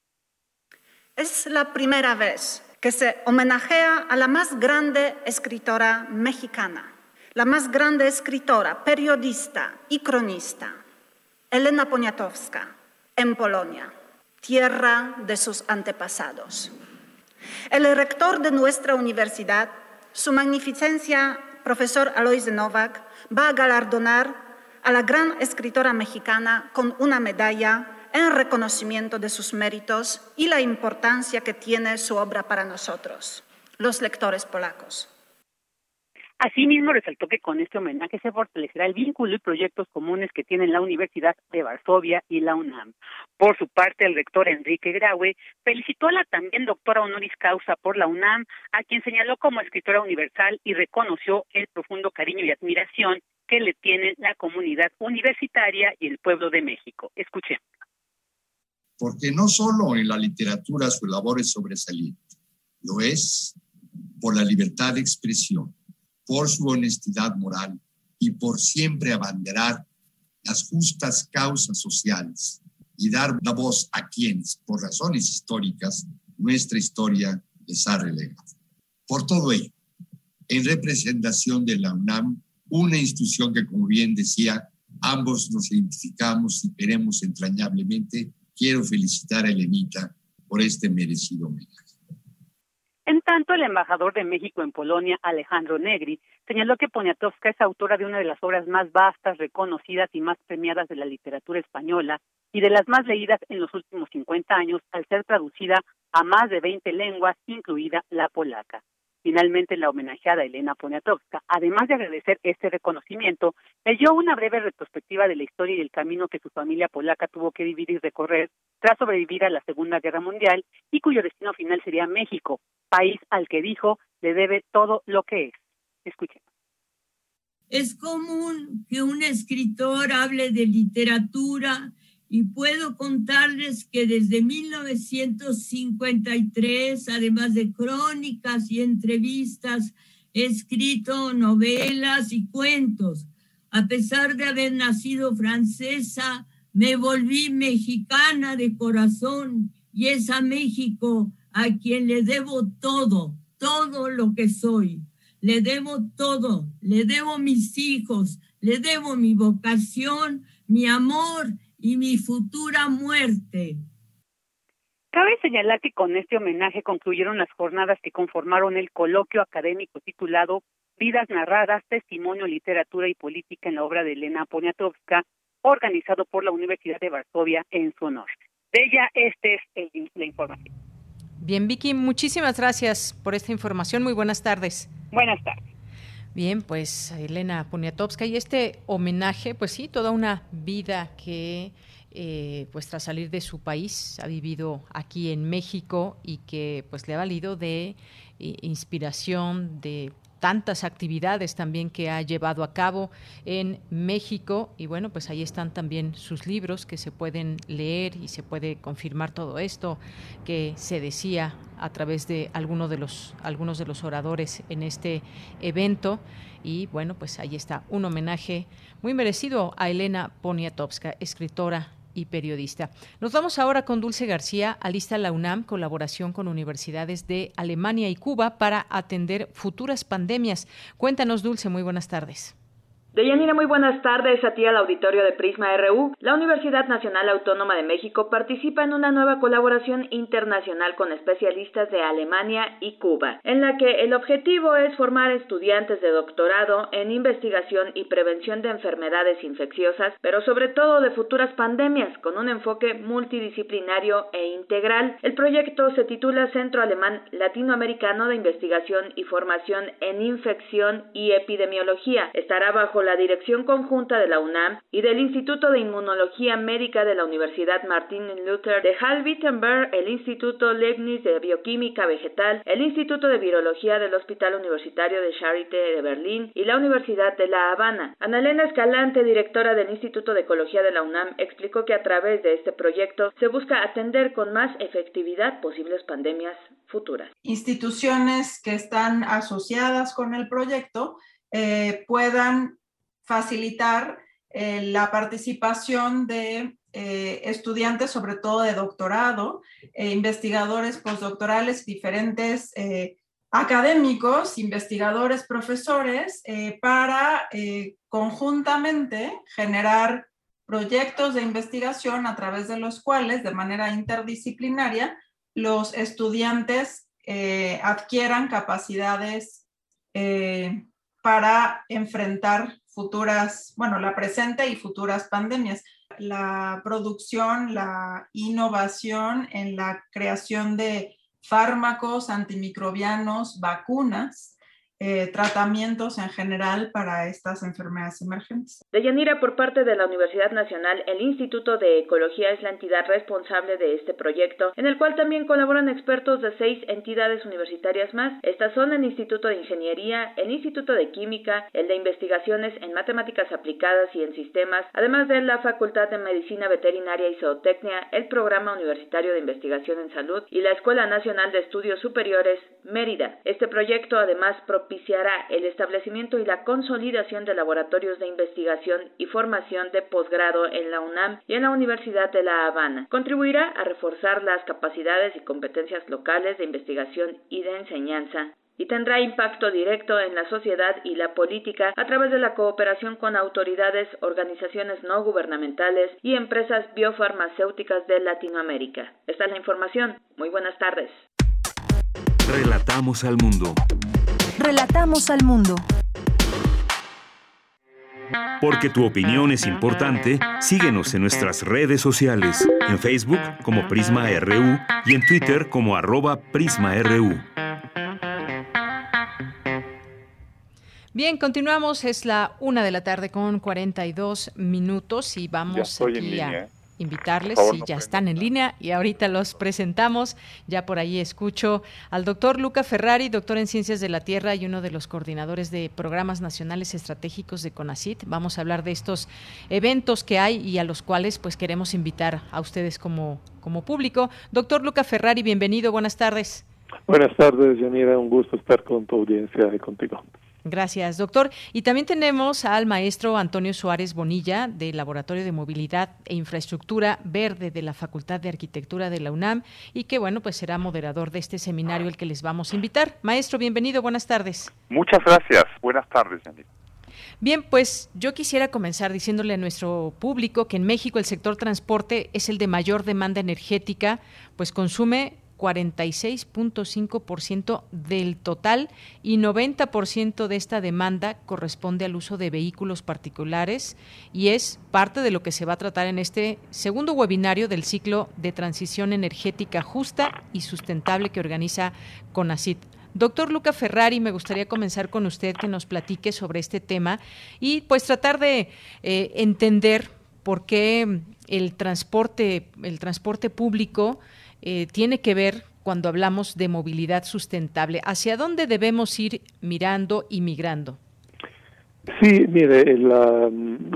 Es la primera vez que se homenajea a la más grande escritora mexicana, la más grande escritora, periodista y cronista Elena Poniatowska, en Polonia, tierra de sus antepasados. El rector de nuestra universidad, su magnificencia, profesor Alois Novak, va a galardonar a la gran escritora mexicana con una medalla en reconocimiento de sus méritos y la importancia que tiene su obra para nosotros, los lectores polacos. Asimismo, resaltó que con este homenaje se fortalecerá el vínculo y proyectos comunes que tienen la Universidad de Varsovia y la UNAM. Por su parte, el rector Enrique Graue felicitó a la también doctora honoris causa por la UNAM, a quien señaló como escritora universal y reconoció el profundo cariño y admiración que le tiene la comunidad universitaria y el pueblo de México. Escuchemos. Porque no solo en la literatura su labor es sobresaliente, lo es por la libertad de expresión por su honestidad moral y por siempre abanderar las justas causas sociales y dar la voz a quienes, por razones históricas, nuestra historia les ha relegado. Por todo ello, en representación de la UNAM, una institución que, como bien decía, ambos nos identificamos y queremos entrañablemente, quiero felicitar a Elenita por este merecido homenaje. En tanto, el embajador de México en Polonia, Alejandro Negri, señaló que Poniatowska es autora de una de las obras más vastas, reconocidas y más premiadas de la literatura española y de las más leídas en los últimos 50 años al ser traducida a más de 20 lenguas, incluida la polaca. Finalmente, la homenajeada Elena Poniatowska, además de agradecer este reconocimiento, leyó una breve retrospectiva de la historia y el camino que su familia polaca tuvo que vivir y recorrer tras sobrevivir a la Segunda Guerra Mundial y cuyo destino final sería México, país al que dijo le debe todo lo que es. Escuchen. Es común que un escritor hable de literatura y puedo contarles que desde 1953, además de crónicas y entrevistas, he escrito novelas y cuentos. A pesar de haber nacido francesa, me volví mexicana de corazón y es a México a quien le debo todo, todo lo que soy. Le debo todo, le debo mis hijos, le debo mi vocación, mi amor y mi futura muerte. Cabe señalar que con este homenaje concluyeron las jornadas que conformaron el coloquio académico titulado Vidas narradas, testimonio, literatura y política en la obra de Elena Poniatowska, organizado por la Universidad de Varsovia en su honor. De ella, este es el, la información. Bien, Vicky, muchísimas gracias por esta información. Muy buenas tardes. Buenas tardes. Bien, pues Elena Poniatowska y este homenaje, pues sí, toda una vida que eh, pues tras salir de su país ha vivido aquí en México y que pues le ha valido de eh, inspiración, de tantas actividades también que ha llevado a cabo en México. Y bueno, pues ahí están también sus libros que se pueden leer y se puede confirmar todo esto que se decía a través de algunos de los algunos de los oradores en este evento. Y bueno, pues ahí está un homenaje muy merecido a Elena Poniatowska, escritora y periodista. Nos vamos ahora con Dulce García, alista la UNAM, colaboración con universidades de Alemania y Cuba para atender futuras pandemias. Cuéntanos, Dulce, muy buenas tardes. Deyanira, muy buenas tardes a ti al auditorio de Prisma RU. La Universidad Nacional Autónoma de México participa en una nueva colaboración internacional con especialistas de Alemania y Cuba, en la que el objetivo es formar estudiantes de doctorado en investigación y prevención de enfermedades infecciosas, pero sobre todo de futuras pandemias, con un enfoque multidisciplinario e integral. El proyecto se titula Centro Alemán Latinoamericano de Investigación y Formación en Infección y Epidemiología. Estará bajo la dirección conjunta de la UNAM y del Instituto de Inmunología Médica de la Universidad Martin Luther de Halle-Wittenberg, el Instituto Leibniz de Bioquímica Vegetal, el Instituto de Virología del Hospital Universitario de Charité de Berlín y la Universidad de La Habana. Elena Escalante, directora del Instituto de Ecología de la UNAM, explicó que a través de este proyecto se busca atender con más efectividad posibles pandemias futuras. Instituciones que están asociadas con el proyecto eh, puedan facilitar eh, la participación de eh, estudiantes, sobre todo de doctorado, e investigadores postdoctorales, diferentes eh, académicos, investigadores, profesores, para conjuntamente generar proyectos de investigación a través de los cuales, de manera interdisciplinaria, los estudiantes adquieran capacidades para enfrentar futuras, bueno, la presente y futuras pandemias. La producción, la innovación en la creación de fármacos antimicrobianos, vacunas, eh, tratamientos en general para estas enfermedades emergentes. De Yanira, por parte de la Universidad Nacional, el Instituto de Ecología es la entidad responsable de este proyecto, en el cual también colaboran expertos de seis entidades universitarias más. Estas son el Instituto de Ingeniería, el Instituto de Química, el de Investigaciones en Matemáticas Aplicadas y en Sistemas, además de la Facultad de Medicina Veterinaria y Zootecnia, el Programa Universitario de Investigación en Salud y la Escuela Nacional de Estudios Superiores, Mérida. Este proyecto además propiciará el establecimiento y la consolidación de laboratorios de investigación y formación de posgrado en la UNAM y en la Universidad de La Habana. Contribuirá a reforzar las capacidades y competencias locales de investigación y de enseñanza y tendrá impacto directo en la sociedad y la política a través de la cooperación con autoridades, organizaciones no gubernamentales y empresas biofarmacéuticas de Latinoamérica. Esta es la información. Muy buenas tardes. Relatamos al mundo. Relatamos al mundo. Porque tu opinión es importante, síguenos en nuestras redes sociales, en Facebook como Prisma RU y en Twitter como arroba PrismaRU. Bien, continuamos, es la una de la tarde con 42 minutos y vamos aquí a invitarles, si ya están en línea y ahorita los presentamos. Ya por ahí escucho al doctor Luca Ferrari, doctor en Ciencias de la Tierra y uno de los coordinadores de programas nacionales estratégicos de CONACIT. Vamos a hablar de estos eventos que hay y a los cuales pues queremos invitar a ustedes como, como público. Doctor Luca Ferrari, bienvenido, buenas tardes. Buenas tardes, Yanira, un gusto estar con tu audiencia y contigo. Gracias, doctor. Y también tenemos al maestro Antonio Suárez Bonilla, del Laboratorio de Movilidad e Infraestructura Verde de la Facultad de Arquitectura de la UNAM, y que, bueno, pues será moderador de este seminario el que les vamos a invitar. Maestro, bienvenido, buenas tardes. Muchas gracias, buenas tardes, Bien, pues yo quisiera comenzar diciéndole a nuestro público que en México el sector transporte es el de mayor demanda energética, pues consume 46.5% del total y 90% de esta demanda corresponde al uso de vehículos particulares y es parte de lo que se va a tratar en este segundo webinario del ciclo de transición energética justa y sustentable que organiza CONACIT. Doctor Luca Ferrari, me gustaría comenzar con usted que nos platique sobre este tema y pues tratar de eh, entender por qué el transporte, el transporte público eh, tiene que ver cuando hablamos de movilidad sustentable. ¿Hacia dónde debemos ir mirando y migrando? Sí, mire, el,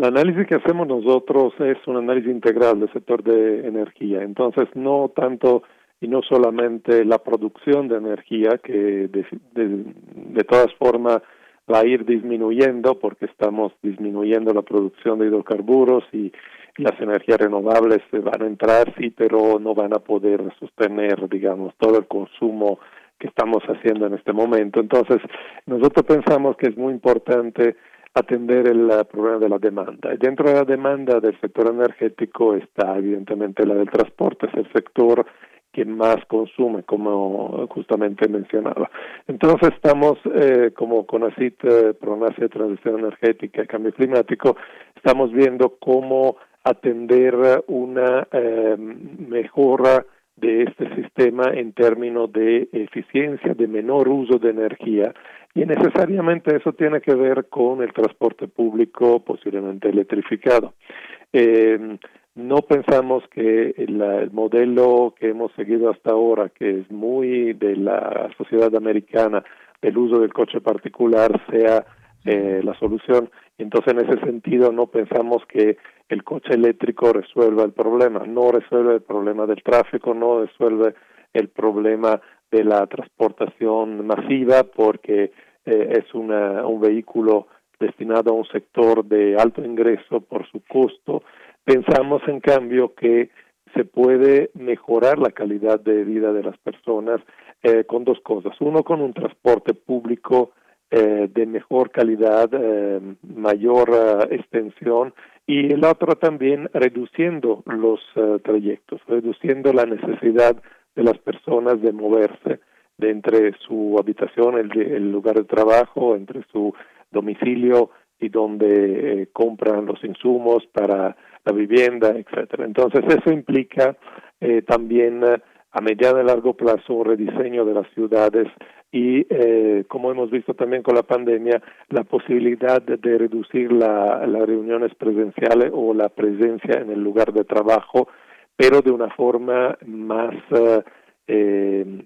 análisis que hacemos nosotros es un análisis integral del sector de energía. Entonces, no tanto y no solamente la producción de energía, que de, de todas formas va a ir disminuyendo porque estamos disminuyendo la producción de hidrocarburos y las energías renovables van a entrar, sí, pero no van a poder sostener, digamos, todo el consumo que estamos haciendo en este momento. Entonces, nosotros pensamos que es muy importante atender el problema de la demanda. Dentro de la demanda del sector energético está evidentemente la del transporte, es el sector que más consume, como justamente mencionaba. Entonces estamos, eh, como CONACIT, eh, de Transición Energética y Cambio Climático, estamos viendo cómo atender una eh, mejora de este sistema en términos de eficiencia, de menor uso de energía y necesariamente eso tiene que ver con el transporte público posiblemente electrificado. Eh, no pensamos que el, modelo que hemos seguido hasta ahora, que es muy de la sociedad americana, del uso del coche particular, sea eh, la solución. Entonces, en ese sentido, no pensamos que el coche eléctrico resuelva el problema, no resuelve el problema del tráfico, no resuelve el problema de la transportación masiva porque eh, es una, un vehículo destinado a un sector de alto ingreso por su costo. Pensamos, en cambio, que se puede mejorar la calidad de vida de las personas eh, con dos cosas. Uno, con un transporte público eh, de mejor calidad, eh, mayor eh, extensión y el otro también reduciendo los trayectos, reduciendo la necesidad de las personas de moverse de entre su habitación, el, el lugar de trabajo, entre su domicilio y donde compran los insumos para la vivienda, etcétera. Entonces eso implica también a mediano y largo plazo un rediseño de las ciudades y, eh, como hemos visto también con la pandemia, la posibilidad de, reducir la, las reuniones presenciales o la presencia en el lugar de trabajo, pero de una forma más eh, eh,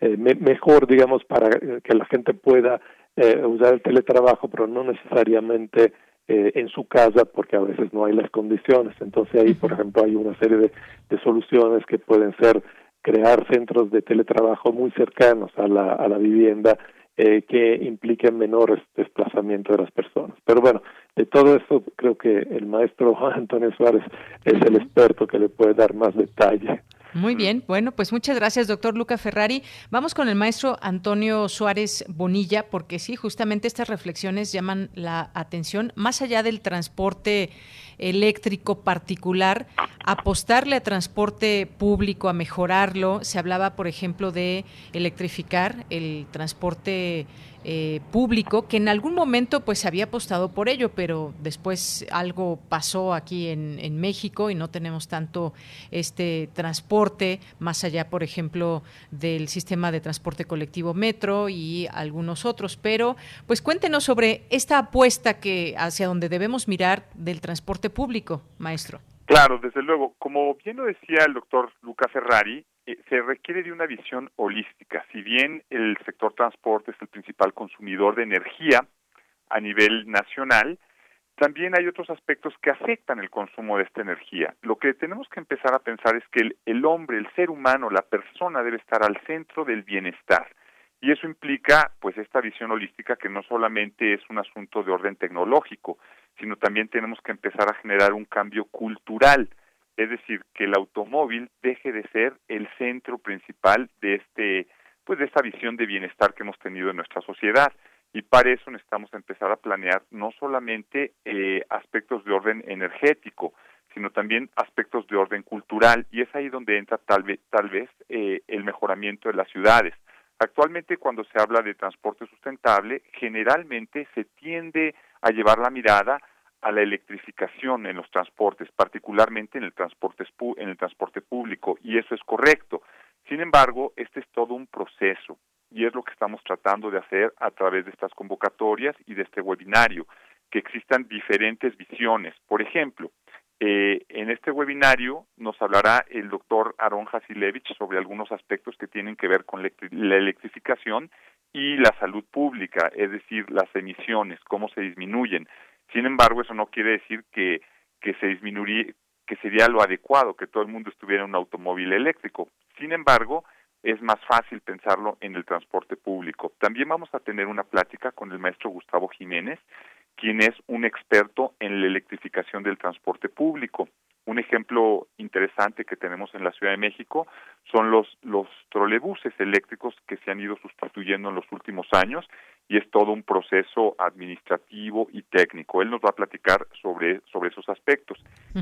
eh mejor, digamos, para que la gente pueda eh, usar el teletrabajo, pero no necesariamente eh, en su casa porque a veces no hay las condiciones. Entonces ahí, por ejemplo, hay una serie de, de soluciones que pueden ser crear centros de teletrabajo muy cercanos a la, a la vivienda eh, que impliquen menores desplazamiento de las personas. Pero bueno, de todo esto creo que el maestro [laughs] Antonio Suárez es el experto que le puede dar más detalle. Muy bien, bueno, pues muchas gracias, doctor Luca Ferrari. Vamos con el maestro Antonio Suárez Bonilla, porque sí, justamente estas reflexiones llaman la atención, más allá del transporte eléctrico particular, apostarle a transporte público, a mejorarlo. Se hablaba, por ejemplo, de electrificar el transporte eh, público que en algún momento pues había apostado por ello, pero después algo pasó aquí en, en, México y no tenemos tanto este transporte más allá, por ejemplo, del sistema de transporte colectivo Metro y algunos otros. Pero pues cuéntenos sobre esta apuesta que hacia donde debemos mirar del transporte público, maestro. Claro, desde luego. Como bien lo decía el doctor Luca Ferrari, eh, se requiere de una visión holística. Si bien el sector transporte es el principal consumidor de energía a nivel nacional, también hay otros aspectos que afectan el consumo de esta energía. Lo que tenemos que empezar a pensar es que el, el hombre, el ser humano, la persona debe estar al centro del bienestar. Y eso implica, pues, esta visión holística que no solamente es un asunto de orden tecnológico, sino también tenemos que empezar a generar un cambio cultural es decir, que el automóvil deje de ser el centro principal de este pues de esta visión de bienestar que hemos tenido en nuestra sociedad y para eso necesitamos empezar a planear no solamente eh, aspectos de orden energético, sino también aspectos de orden cultural y es ahí donde entra tal vez tal vez eh, el mejoramiento de las ciudades. Actualmente cuando se habla de transporte sustentable, generalmente se tiende a llevar la mirada a la electrificación en los transportes, particularmente en el transporte, en el transporte público, y eso es correcto. Sin embargo, este es todo un proceso y es lo que estamos tratando de hacer a través de estas convocatorias y de este webinario, que existan diferentes visiones. Por ejemplo, eh, en este webinario nos hablará el doctor Aaron Hasilevich sobre algunos aspectos que tienen que ver con la electrificación y la salud pública, es decir, las emisiones, cómo se disminuyen. Sin embargo, eso no quiere decir que, que se disminuiría, que sería lo adecuado que todo el mundo estuviera en un automóvil eléctrico. Sin embargo, es más fácil pensarlo en el transporte público. También vamos a tener una plática con el maestro Gustavo Jiménez, quien es un experto en la electrificación del transporte público. Un ejemplo interesante que tenemos en la Ciudad de México son los, los trolebuses eléctricos que se han ido sustituyendo en los últimos años y es todo un proceso administrativo y técnico. Él nos va a platicar sobre, sobre esos aspectos.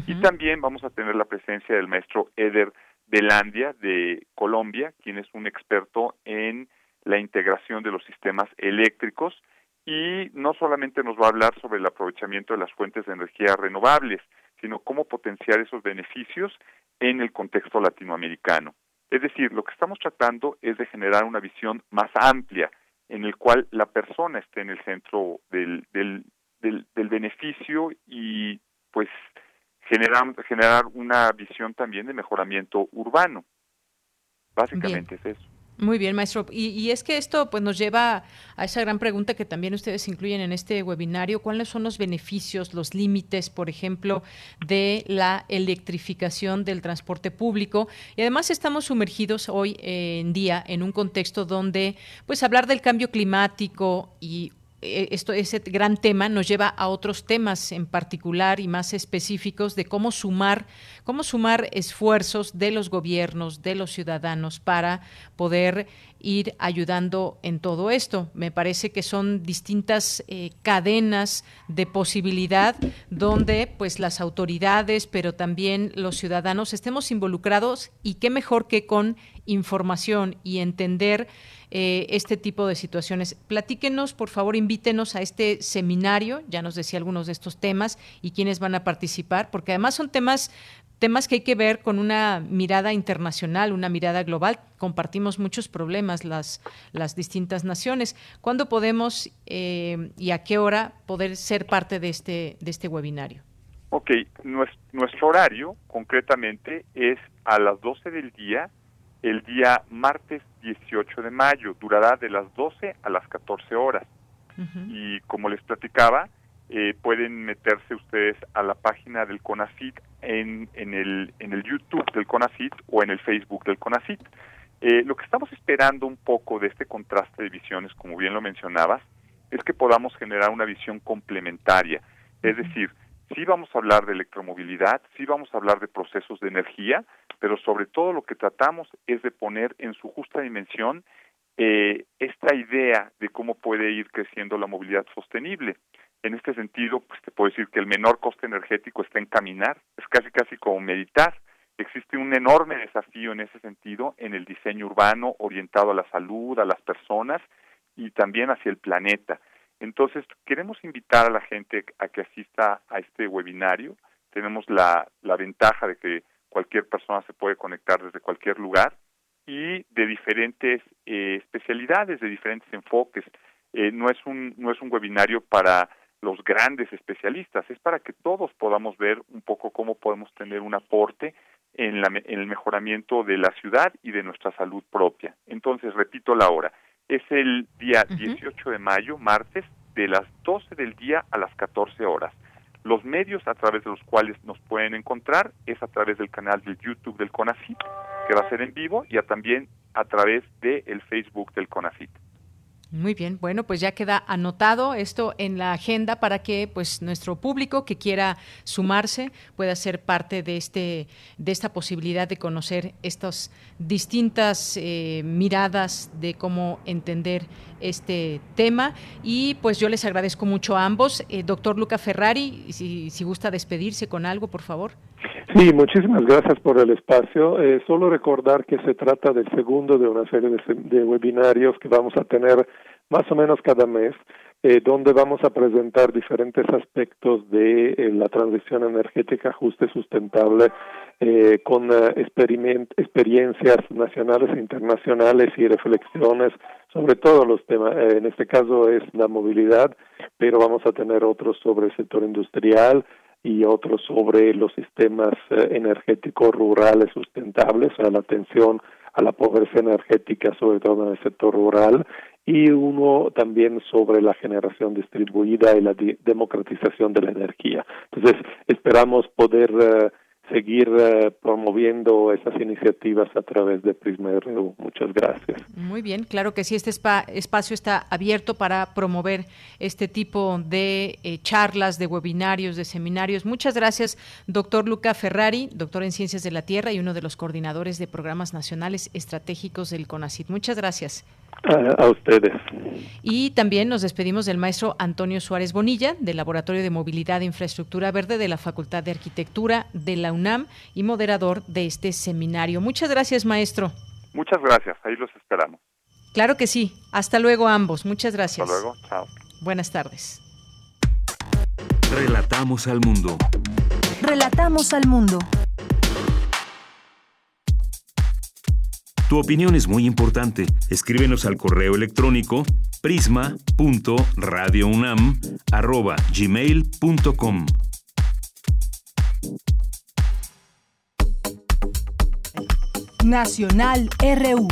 Y también vamos a tener la presencia del maestro Eder Belandia de Colombia, quien es un experto en la integración de los sistemas eléctricos y no solamente nos va a hablar sobre el aprovechamiento de las fuentes de energía renovables, sino cómo potenciar esos beneficios en el contexto latinoamericano. Es decir, lo que estamos tratando es de generar una visión más amplia en el cual la persona esté en el centro del, del, del, beneficio y pues generar, generar una visión también de mejoramiento urbano. Básicamente es eso. Muy bien, maestro. Y, es que esto pues nos lleva a esa gran pregunta que también ustedes incluyen en este webinario. ¿Cuáles son los beneficios, los límites, por ejemplo, de la electrificación del transporte público? Y además estamos sumergidos hoy en día en un contexto donde pues hablar del cambio climático y eh, esto, ese gran tema nos lleva a otros temas en particular y más específicos de cómo sumar, cómo sumar esfuerzos de los gobiernos, de los ciudadanos para poder ir ayudando en todo esto. Me parece que son distintas eh, cadenas de posibilidad donde pues las autoridades, pero también los ciudadanos estemos involucrados y qué mejor que con información y entender eh, este tipo de situaciones. Platíquenos, por favor, invítenos a este seminario, ya nos decía algunos de estos temas y quiénes van a participar, porque además son temas temas que hay que ver con una mirada internacional, una mirada global. Compartimos muchos problemas las, las distintas naciones. ¿Cuándo podemos eh, y a qué hora poder ser parte de este, de este webinario? Ok, nuestro, horario concretamente es a las 12 del día el día martes 18 de mayo. Durará de las 12 a las 14 horas. Y como les platicaba, eh, pueden meterse ustedes a la página del CONACIT en, en, el, en el YouTube del CONACIT o en el Facebook del CONACIT. Eh, lo que estamos esperando un poco de este contraste de visiones, como bien lo mencionabas, es que podamos generar una visión complementaria. Es decir, sí vamos a hablar de electromovilidad, sí vamos a hablar de procesos de energía, pero sobre todo lo que tratamos es de poner en su justa dimensión eh, esta idea de cómo puede ir creciendo la movilidad sostenible. En este sentido, pues te puedo decir que el menor coste energético está en caminar, es casi casi como meditar. Existe un enorme desafío en ese sentido en el diseño urbano orientado a la salud, a las personas y también hacia el planeta. Entonces, queremos invitar a la gente a que asista a este webinario. Tenemos la, la ventaja de que cualquier persona se puede conectar desde cualquier lugar y de diferentes eh, especialidades, de diferentes enfoques. Eh, no es un no es un webinario para los grandes especialistas, es para que todos podamos ver un poco cómo podemos tener un aporte en, la, en el mejoramiento de la ciudad y de nuestra salud propia. Entonces, repito la hora, es el día 18 de mayo, martes, de las 12 del día a las 14 horas. Los medios a través de los cuales nos pueden encontrar es a través del canal de YouTube del CONACIT, que va a ser en vivo, y también a través del el Facebook del CONACIT. Muy bien, bueno, pues ya queda anotado esto en la agenda para que pues nuestro público que quiera sumarse pueda ser parte de este de esta posibilidad de conocer estas distintas eh, miradas de cómo entender este tema y pues yo les agradezco mucho a ambos, eh, doctor Luca Ferrari, si, si gusta despedirse con algo, por favor. Sí, muchísimas gracias por el espacio. Eh, solo recordar que se trata del segundo de una serie de, webinarios que vamos a tener más o menos cada mes, eh, donde vamos a presentar diferentes aspectos de eh, la transición energética justa y sustentable con experiencias nacionales e internacionales y reflexiones sobre todos los temas. en este caso es la movilidad, pero vamos a tener otros sobre el sector industrial, y otro sobre los sistemas eh, energéticos rurales sustentables, a la atención a la pobreza energética, sobre todo en el sector rural, y uno también sobre la generación distribuida y la democratización de la energía. Entonces, esperamos poder seguir eh, promoviendo esas iniciativas a través de Prisma RU. Muchas gracias. Muy bien, claro que sí, este espacio está abierto para promover este tipo de eh, charlas, de webinarios, de seminarios. Muchas gracias, doctor Luca Ferrari, doctor en Ciencias de la Tierra y uno de los coordinadores de programas nacionales estratégicos del CONACIT. Muchas gracias. A, ustedes. Y también nos despedimos del maestro Antonio Suárez Bonilla, del Laboratorio de Movilidad e Infraestructura Verde de la Facultad de Arquitectura de la UNAM y moderador de este seminario. Muchas gracias, maestro. Muchas gracias, ahí los esperamos. Claro que sí. Hasta luego ambos. Muchas gracias. Hasta luego, chao. Buenas tardes. Relatamos al mundo. Relatamos al mundo. Tu opinión es muy importante. Escríbenos al correo electrónico prisma.radiounam@gmail.com. Nacional RU.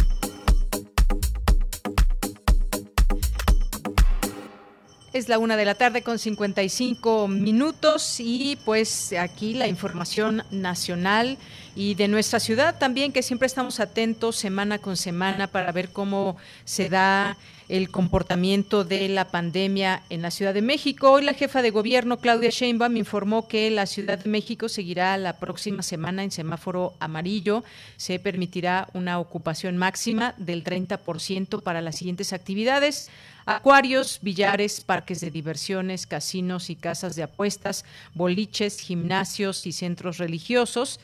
Es la una de la tarde con 55 minutos y pues aquí la información nacional y de nuestra ciudad también, que siempre estamos atentos semana con semana para ver cómo se da el comportamiento de la pandemia en la Ciudad de México. Hoy la jefa de gobierno, Claudia Sheinbaum, informó que la Ciudad de México seguirá la próxima semana en semáforo amarillo. Se permitirá una ocupación máxima del 30% para las siguientes actividades. Acuarios, billares, parques de diversiones, casinos y casas de apuestas, boliches, gimnasios y centros religiosos.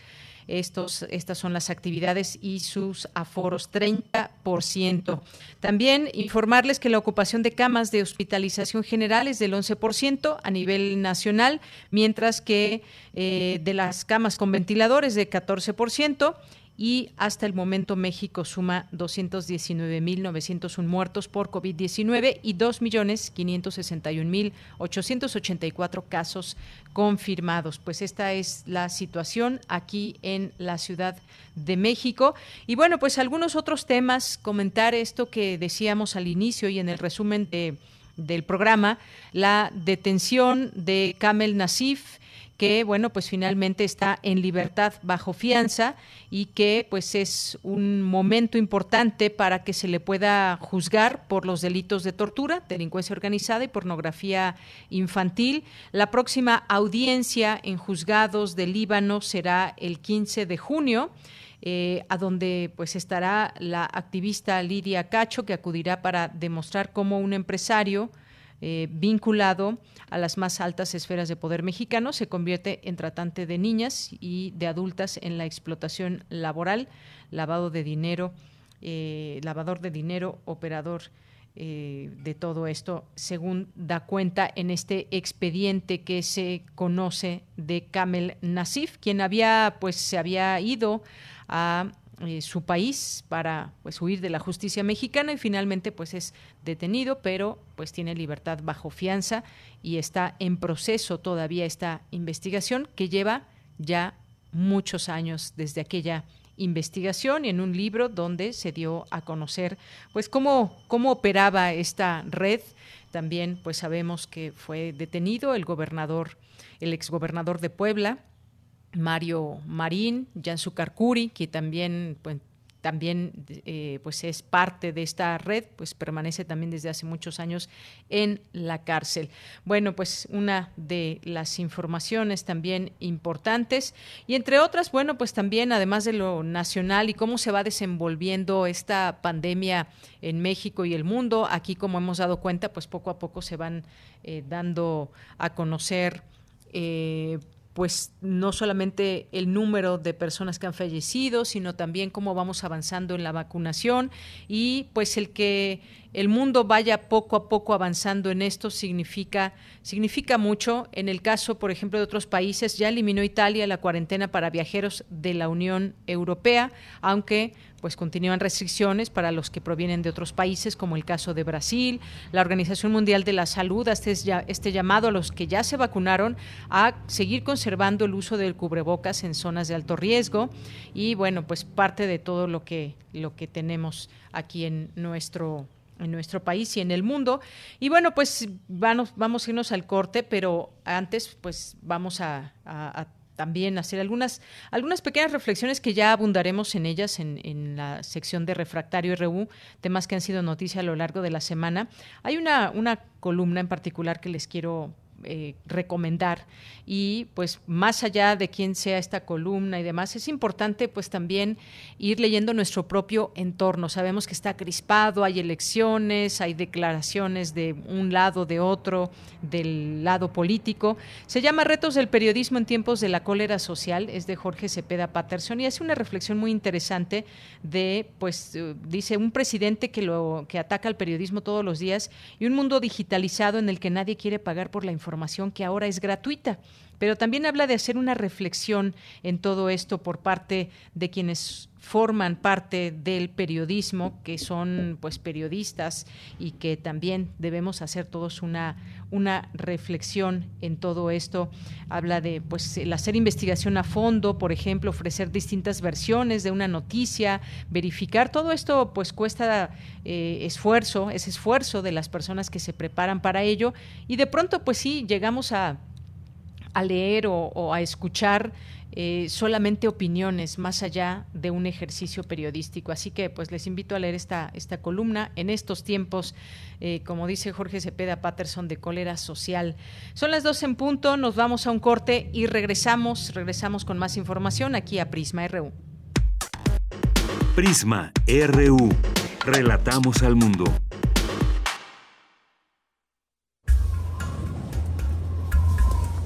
Estos, estas son las actividades y sus aforos, 30%. También informarles que la ocupación de camas de hospitalización general es del 11% a nivel nacional, mientras que eh, de las camas con ventiladores de 14% y hasta el momento México suma 219.901 muertos por COVID-19 y 2.561.884 casos confirmados. Pues esta es la situación aquí en la Ciudad de México. Y bueno, pues algunos otros temas, comentar esto que decíamos al inicio y en el resumen del programa, la detención de Kamel Nasif, que bueno pues finalmente está en libertad bajo fianza y que pues es un momento importante para que se le pueda juzgar por los delitos de tortura, delincuencia organizada y pornografía infantil. La próxima audiencia en juzgados del Líbano será el 15 de junio. Eh, a donde pues estará la activista Lidia Cacho, que acudirá para demostrar cómo un empresario eh, vinculado a las más altas esferas de poder mexicano, se convierte en tratante de niñas y de adultas en la explotación laboral, lavado de dinero, eh, lavador de dinero, operador eh, de todo esto, según da cuenta en este expediente que se conoce de Kamel Nasif, quien había, pues, se había ido a eh, su país para pues huir de la justicia mexicana y finalmente pues es detenido pero pues tiene libertad bajo fianza y está en proceso todavía esta investigación que lleva ya muchos años desde aquella investigación y en un libro donde se dio a conocer pues cómo, cómo operaba esta red. También pues sabemos que fue detenido el gobernador, el exgobernador de Puebla, Mario Marín, Jansu Carcuri, que también pues, también eh, pues es parte de esta red, pues permanece también desde hace muchos años en la cárcel. Bueno, pues una de las informaciones también importantes y entre otras, bueno, pues también además de lo nacional y cómo se va desenvolviendo esta pandemia en México y el mundo, aquí como hemos dado cuenta, pues poco a poco se van eh, dando a conocer eh, pues no solamente el número de personas que han fallecido, sino también cómo vamos avanzando en la vacunación y pues el que el mundo vaya poco a poco avanzando en esto significa significa mucho. En el caso, por ejemplo, de otros países ya eliminó Italia la cuarentena para viajeros de la Unión Europea, aunque pues continúan restricciones para los que provienen de otros países, como el caso de Brasil. La Organización Mundial de la Salud hace este llamado a los que ya se vacunaron a seguir conservando el uso del cubrebocas en zonas de alto riesgo y bueno, pues parte de todo lo que lo que tenemos aquí en nuestro en nuestro país y en el mundo. Y bueno, pues vamos, vamos a irnos al corte, pero antes pues vamos a también hacer algunas, algunas pequeñas reflexiones que ya abundaremos en ellas en, en, la sección de Refractario RU, temas que han sido noticia a lo largo de la semana. Hay una, una columna en particular que les quiero eh, recomendar. Y pues más allá de quién sea esta columna y demás es importante pues también ir leyendo nuestro propio entorno. Sabemos que está crispado hay elecciones hay declaraciones de un lado de otro del lado político. Se llama retos del periodismo en tiempos de la cólera social es de Jorge Cepeda Patterson y hace una reflexión muy interesante de pues eh, dice un presidente que lo que ataca al periodismo todos los días y un mundo digitalizado en el que nadie quiere pagar por la información información que ahora es gratuita. Pero también habla de hacer una reflexión en todo esto por parte de quienes forman parte del periodismo, que son pues periodistas y que también debemos hacer todos una, una reflexión en todo esto. Habla de pues el hacer investigación a fondo, por ejemplo, ofrecer distintas versiones de una noticia, verificar todo esto pues cuesta eh, esfuerzo, es esfuerzo de las personas que se preparan para ello y de pronto pues sí llegamos a, a leer o a escuchar eh, solamente opiniones más allá de un ejercicio periodístico. Así que pues les invito a leer esta, esta columna en estos tiempos, eh, como dice Jorge Cepeda Patterson, de cólera social. Son las dos en punto, nos vamos a un corte y regresamos, regresamos con más información aquí a Prisma RU. Prisma RU. Relatamos al mundo.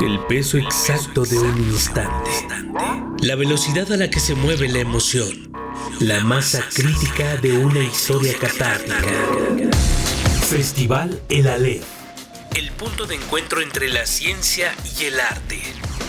el peso exacto de un instante. La velocidad a la que se mueve la emoción. La masa crítica de una historia catártica. Festival El Aleph. El punto de encuentro entre la ciencia y el arte.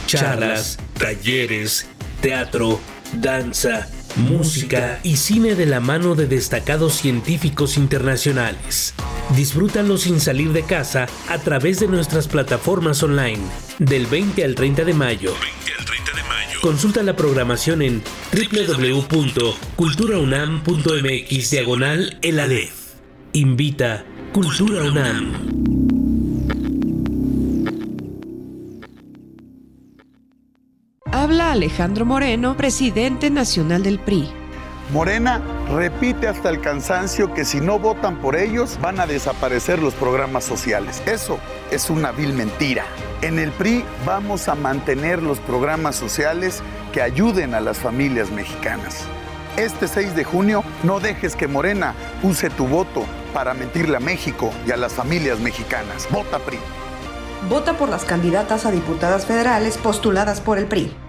Charlas, talleres, teatro, danza, música y cine de la mano de destacados científicos internacionales. Disfrútalo sin salir de casa a través de nuestras plataformas online del 20 al 30 de mayo. Consulta la programación en www.culturaunam.mx diagonal el Aleph. Invita Cultura UNAM. Habla Alejandro Moreno, presidente nacional del PRI. Morena repite hasta el cansancio que si no votan por ellos van a desaparecer los programas sociales. Eso es una vil mentira. En el PRI vamos a mantener los programas sociales que ayuden a las familias mexicanas. Este 6 de junio no dejes que Morena use tu voto para mentirle a México y a las familias mexicanas. Vota PRI. Vota por las candidatas a diputadas federales postuladas por el PRI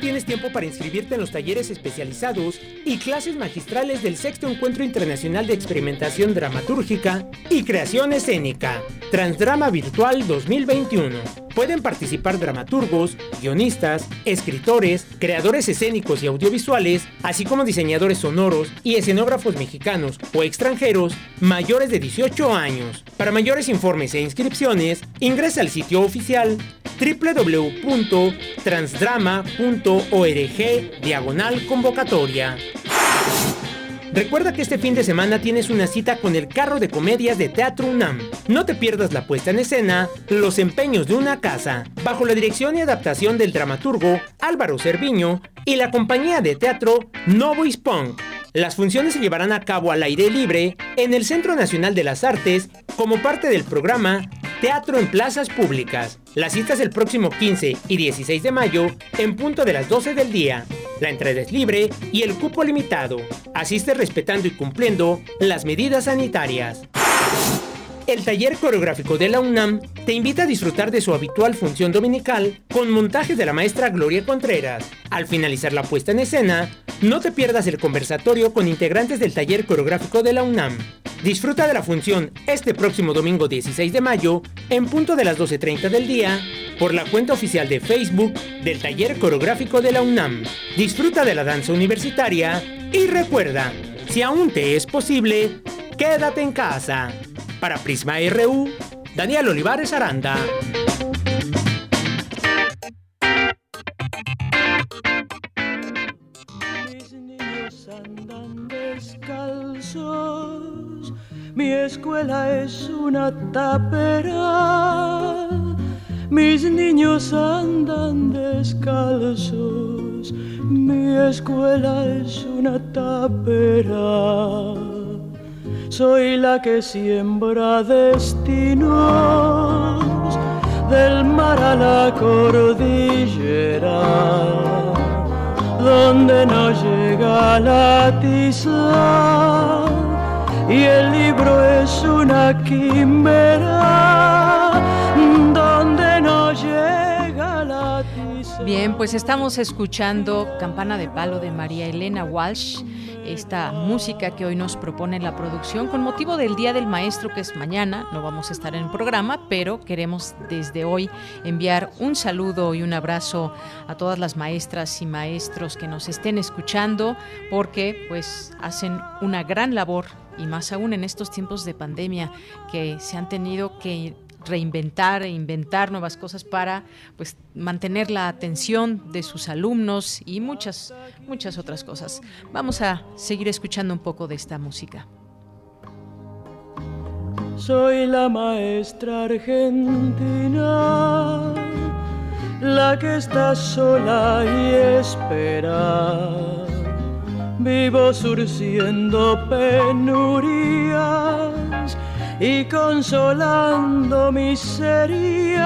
Tienes tiempo para inscribirte en los talleres especializados y clases magistrales del Sexto Encuentro Internacional de Experimentación Dramatúrgica y Creación Escénica, Transdrama Virtual 2021. Pueden participar dramaturgos, guionistas, escritores, creadores escénicos y audiovisuales, así como diseñadores sonoros y escenógrafos mexicanos o extranjeros mayores de 18 años. Para mayores informes e inscripciones, ingresa al sitio oficial www.transdrama.org diagonal convocatoria. Recuerda que este fin de semana tienes una cita con el carro de comedias de Teatro UNAM. No te pierdas la puesta en escena Los empeños de una casa, bajo la dirección y adaptación del dramaturgo Álvaro Cerviño y la compañía de teatro Novois Punk. Las funciones se llevarán a cabo al aire libre en el Centro Nacional de las Artes como parte del programa Teatro en Plazas Públicas. Las citas el próximo 15 y 16 de mayo en punto de las 12 del día. La entrada es libre y el cupo limitado. Asiste respetando y cumpliendo las medidas sanitarias. El taller coreográfico de la UNAM te invita a disfrutar de su habitual función dominical con montajes de la maestra Gloria Contreras. Al finalizar la puesta en escena, no te pierdas el conversatorio con integrantes del taller coreográfico de la UNAM. Disfruta de la función este próximo domingo 16 de mayo en punto de las 12.30 del día por la cuenta oficial de Facebook del taller coreográfico de la UNAM. Disfruta de la danza universitaria y recuerda, si aún te es posible, quédate en casa. Para Prisma RU, Daniel Olivares Aranda. Mis niños andan descalzos, mi escuela es una tapera. Mis niños andan descalzos, mi escuela es una tapera soy la que siembra destinos del mar a la cordillera, donde no llega la tiza y el libro es una quimera, donde no llega la tiza. Bien, pues estamos escuchando Campana de Palo de María Elena Walsh esta música que hoy nos propone la producción con motivo del Día del Maestro que es mañana. No vamos a estar en el programa, pero queremos desde hoy enviar un saludo y un abrazo a todas las maestras y maestros que nos estén escuchando porque pues hacen una gran labor y más aún en estos tiempos de pandemia que se han tenido que reinventar e inventar nuevas cosas para pues mantener la atención de sus alumnos y muchas muchas otras cosas. Vamos a seguir escuchando un poco de esta música. soy la maestra argentina, la que está sola y espera. Vivo surciendo penurias y consolando miserias.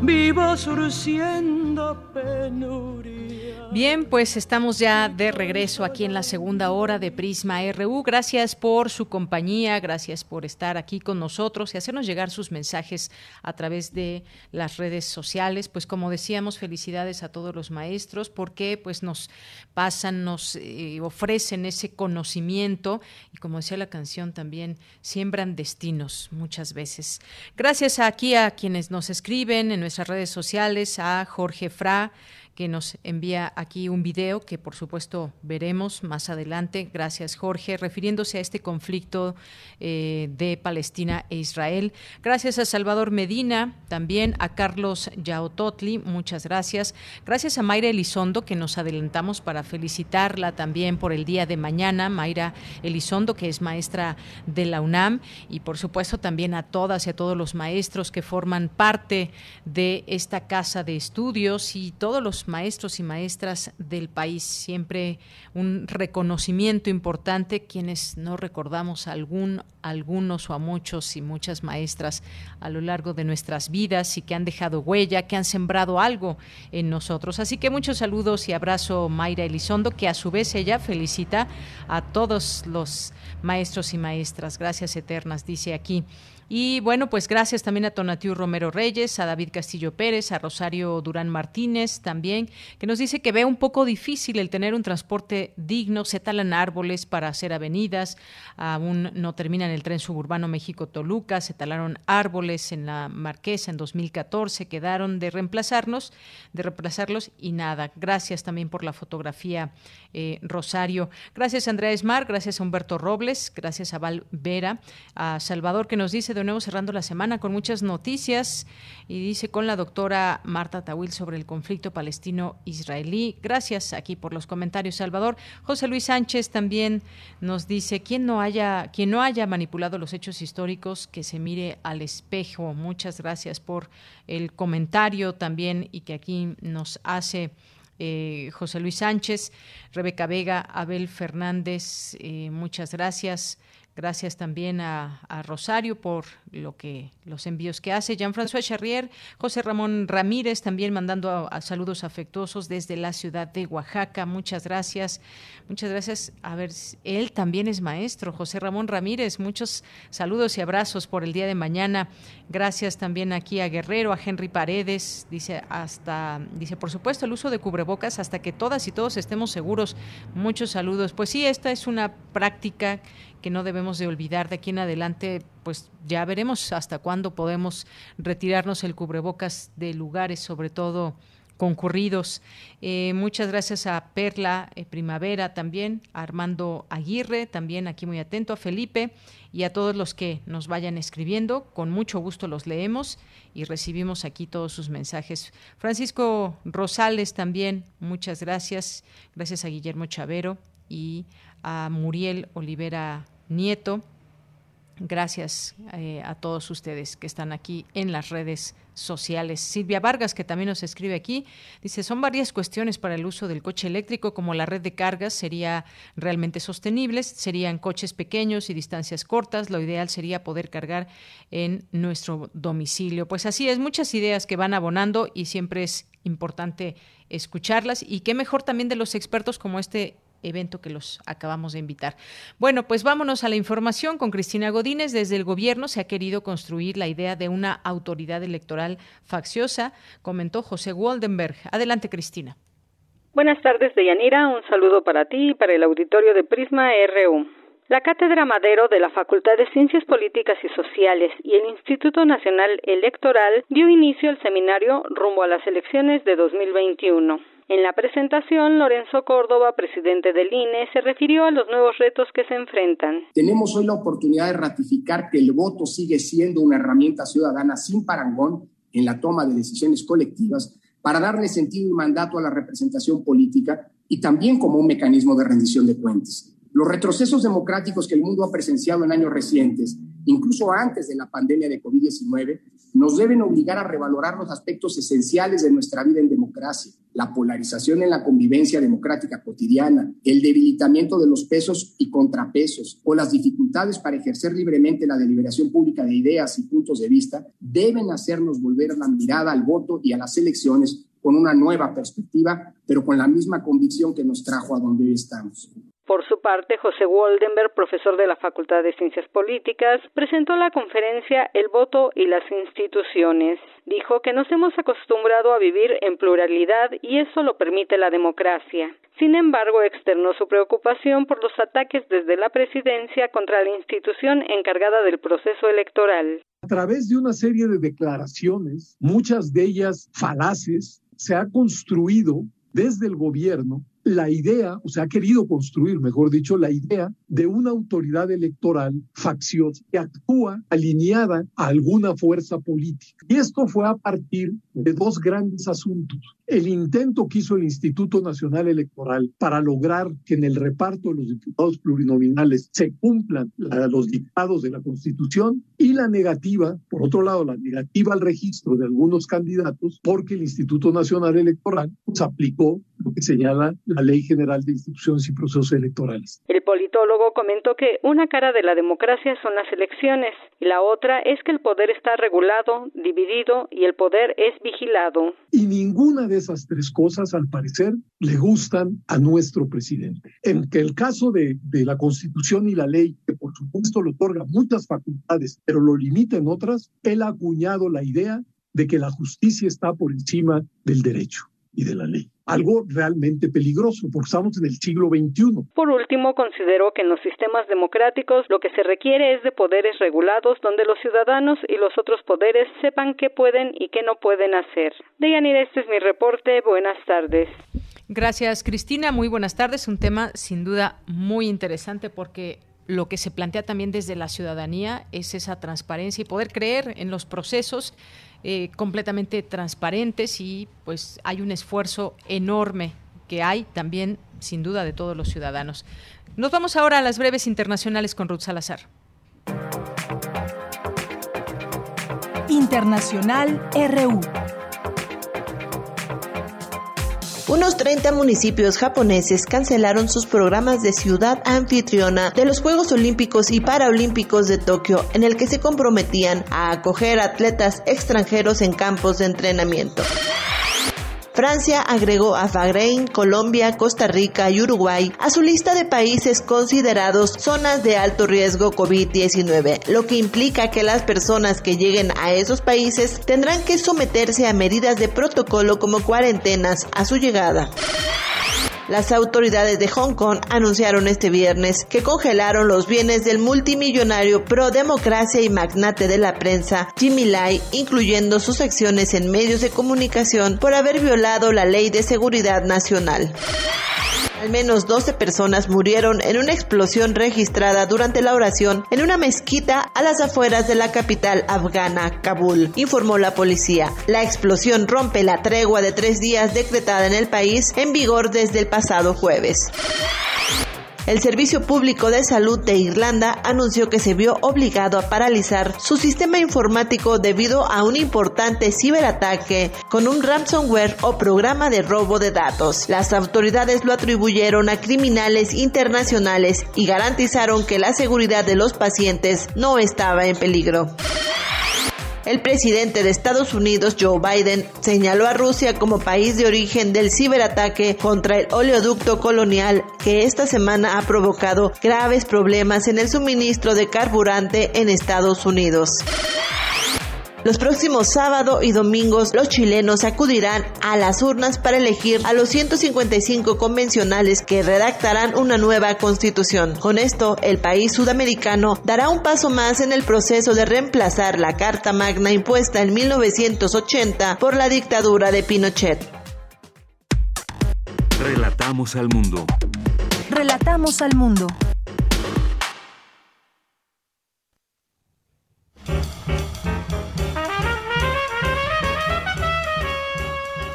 Vivo surciendo penurias. Bien, pues estamos ya de regreso aquí en la segunda hora de Prisma RU. Gracias por su compañía, gracias por estar aquí con nosotros y hacernos llegar sus mensajes a través de las redes sociales. Pues como decíamos, felicidades a todos los maestros porque pues nos pasan, nos eh, ofrecen ese conocimiento y como decía la canción también siembran destinos muchas veces. Gracias aquí a quienes nos escriben en nuestras redes sociales, a Jorge Fra que nos envía aquí un video que por supuesto veremos más adelante. Gracias Jorge, refiriéndose a este conflicto eh, de Palestina e Israel. Gracias a Salvador Medina, también a Carlos Yaototli, muchas gracias. Gracias a Mayra Elizondo, que nos adelantamos para felicitarla también por el día de mañana. Mayra Elizondo, que es maestra de la UNAM, y por supuesto también a todas y a todos los maestros que forman parte de esta casa de estudios y todos los maestros y maestras del país. Siempre un reconocimiento importante, quienes no recordamos a algún, algunos o a muchos y muchas maestras a lo largo de nuestras vidas y que han dejado huella, que han sembrado algo en nosotros. Así que muchos saludos y abrazo Mayra Elizondo, que a su vez ella felicita a todos los maestros y maestras. Gracias eternas, dice aquí. Y bueno, pues gracias también a Tonatiu Romero Reyes, a David Castillo Pérez, a Rosario Durán Martínez también, que nos dice que ve un poco difícil el tener un transporte digno, se talan árboles para hacer avenidas, aún no terminan el tren suburbano México-Toluca, se talaron árboles en la Marquesa en 2014, quedaron de reemplazarnos, de reemplazarlos y nada. Gracias también por la fotografía, eh, Rosario. Gracias a Andrea Esmar, gracias a Humberto Robles, gracias a Val Vera, a Salvador que nos dice de nuevo cerrando la semana con muchas noticias y dice con la doctora Marta Tawil sobre el conflicto palestino-israelí. Gracias aquí por los comentarios, Salvador. José Luis Sánchez también nos dice, quien no haya, quien no haya manipulado los hechos históricos, que se mire al espejo. Muchas gracias por el comentario también y que aquí nos hace eh, José Luis Sánchez, Rebeca Vega, Abel Fernández, eh, muchas gracias. Gracias también a, Rosario por lo que los envíos que hace. Jean-François Charrier, José Ramón Ramírez también mandando saludos afectuosos desde la ciudad de Oaxaca. Muchas gracias. Muchas gracias. A ver, él también es maestro, José Ramón Ramírez. Muchos saludos y abrazos por el día de mañana. Gracias también aquí a Guerrero, a Henry Paredes. Dice hasta, dice por supuesto el uso de cubrebocas hasta que todas y todos estemos seguros. Muchos saludos. Pues sí, esta es una práctica que no debemos de olvidar de aquí en adelante, pues ya veremos hasta cuándo podemos retirarnos el cubrebocas de lugares, sobre todo concurridos. Eh, muchas gracias a Perla eh, Primavera también, a Armando Aguirre, también aquí muy atento, a Felipe y a todos los que nos vayan escribiendo. Con mucho gusto los leemos y recibimos aquí todos sus mensajes. Francisco Rosales también, muchas gracias. Gracias a Guillermo Chavero y a Muriel Olivera Nieto. Gracias eh, a todos ustedes que están aquí en las redes sociales. Silvia Vargas, que también nos escribe aquí, dice, son varias cuestiones para el uso del coche eléctrico, como la red de cargas sería realmente sostenibles, serían coches pequeños y distancias cortas, lo ideal sería poder cargar en nuestro domicilio. Pues así es, muchas ideas que van abonando y siempre es importante escucharlas y qué mejor también de los expertos como este evento que los acabamos de invitar. Bueno, pues vámonos a la información con Cristina Godínez. Desde el gobierno se ha querido construir la idea de una autoridad electoral facciosa, comentó José Waldenberg. Adelante, Cristina. Buenas tardes, Deyanira. Un saludo para ti y para el auditorio de Prisma RU. La Cátedra Madero de la Facultad de Ciencias Políticas y Sociales y el Instituto Nacional Electoral dio inicio al seminario rumbo a las elecciones de 2021. En la presentación, Lorenzo Córdoba, presidente del INE, se refirió a los nuevos retos que se enfrentan. Tenemos hoy la oportunidad de ratificar que el voto sigue siendo una herramienta ciudadana sin parangón en la toma de decisiones colectivas para darle sentido y mandato a la representación política y también como un mecanismo de rendición de cuentas. Los retrocesos democráticos que el mundo ha presenciado en años recientes incluso antes de la pandemia de COVID-19, nos deben obligar a revalorar los aspectos esenciales de nuestra vida en democracia, la polarización en la convivencia democrática cotidiana, el debilitamiento de los pesos y contrapesos o las dificultades para ejercer libremente la deliberación pública de ideas y puntos de vista, deben hacernos volver la mirada al voto y a las elecciones con una nueva perspectiva, pero con la misma convicción que nos trajo a donde hoy estamos. Por su parte, José Waldenberg, profesor de la Facultad de Ciencias Políticas, presentó la conferencia El voto y las instituciones. Dijo que nos hemos acostumbrado a vivir en pluralidad y eso lo permite la democracia. Sin embargo, externó su preocupación por los ataques desde la presidencia contra la institución encargada del proceso electoral. A través de una serie de declaraciones, muchas de ellas falaces, se ha construido desde el gobierno la idea, o sea, ha querido construir, mejor dicho, la idea de una autoridad electoral facciosa que actúa alineada a alguna fuerza política. Y esto fue a partir de dos grandes asuntos. El intento que hizo el Instituto Nacional Electoral para lograr que en el reparto de los diputados plurinominales se cumplan los dictados de la Constitución y la negativa, por otro lado, la negativa al registro de algunos candidatos porque el Instituto Nacional Electoral pues, aplicó lo que señala la Ley General de Instituciones y Procesos Electorales. El politólogo comentó que una cara de la democracia son las elecciones y la otra es que el poder está regulado, dividido y el poder es vigilado. Y ninguna de esas tres cosas, al parecer, le gustan a nuestro presidente. En que el caso de, de la Constitución y la ley, que por supuesto le otorga muchas facultades, pero lo limita en otras, él ha acuñado la idea de que la justicia está por encima del derecho y de la ley. Algo realmente peligroso, porque estamos en el siglo XXI. Por último, considero que en los sistemas democráticos lo que se requiere es de poderes regulados donde los ciudadanos y los otros poderes sepan qué pueden y qué no pueden hacer. Deyanira, este es mi reporte. Buenas tardes. Gracias, Cristina. Muy buenas tardes. Un tema sin duda muy interesante porque lo que se plantea también desde la ciudadanía es esa transparencia y poder creer en los procesos eh, completamente transparentes y pues hay un esfuerzo enorme que hay también sin duda de todos los ciudadanos. Nos vamos ahora a las breves internacionales con Ruth Salazar. Internacional RU. Unos 30 municipios japoneses cancelaron sus programas de ciudad anfitriona de los Juegos Olímpicos y Paralímpicos de Tokio, en el que se comprometían a acoger atletas extranjeros en campos de entrenamiento. Francia agregó a Bahrein, Colombia, Costa Rica y Uruguay a su lista de países considerados zonas de alto riesgo COVID-19, lo que implica que las personas que lleguen a esos países tendrán que someterse a medidas de protocolo como cuarentenas a su llegada. Las autoridades de Hong Kong anunciaron este viernes que congelaron los bienes del multimillonario pro democracia y magnate de la prensa Jimmy Lai, incluyendo sus acciones en medios de comunicación por haber violado la ley de seguridad nacional. Al menos 12 personas murieron en una explosión registrada durante la oración en una mezquita a las afueras de la capital afgana, Kabul, informó la policía. La explosión rompe la tregua de tres días decretada en el país en vigor desde el pasado jueves. El Servicio Público de Salud de Irlanda anunció que se vio obligado a paralizar su sistema informático debido a un importante ciberataque con un ransomware o programa de robo de datos. Las autoridades lo atribuyeron a criminales internacionales y garantizaron que la seguridad de los pacientes no estaba en peligro. El presidente de Estados Unidos, Joe Biden, señaló a Rusia como país de origen del ciberataque contra el oleoducto colonial que esta semana ha provocado graves problemas en el suministro de carburante en Estados Unidos. Los próximos sábado y domingos los chilenos acudirán a las urnas para elegir a los 155 convencionales que redactarán una nueva constitución. Con esto, el país sudamericano dará un paso más en el proceso de reemplazar la Carta Magna impuesta en 1980 por la dictadura de Pinochet. Relatamos al mundo. Relatamos al mundo.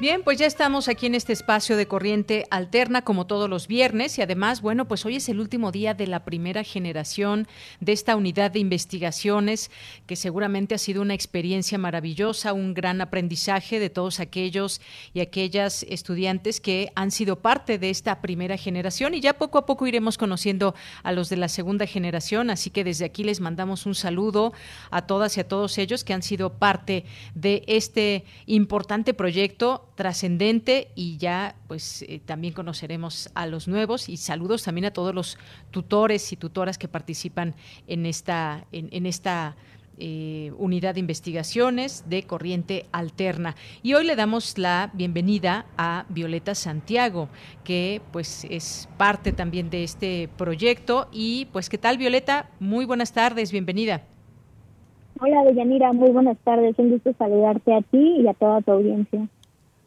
Bien, pues ya estamos aquí en este espacio de corriente alterna como todos los viernes y además, bueno, pues hoy es el último día de la primera generación de esta unidad de investigaciones que seguramente ha sido una experiencia maravillosa, un gran aprendizaje de todos aquellos y aquellas estudiantes que han sido parte de esta primera generación y ya poco a poco iremos conociendo a los de la segunda generación, así que desde aquí les mandamos un saludo a todas y a todos ellos que han sido parte de este importante proyecto trascendente y ya pues eh, también conoceremos a los nuevos y saludos también a todos los tutores y tutoras que participan en esta, en, esta eh, unidad de investigaciones de corriente alterna. Y hoy le damos la bienvenida a Violeta Santiago, que pues es parte también de este proyecto. Y pues, ¿qué tal, Violeta? Muy buenas tardes, bienvenida. Hola, Deyanira, muy buenas tardes. Un gusto saludarte a ti y a toda tu audiencia.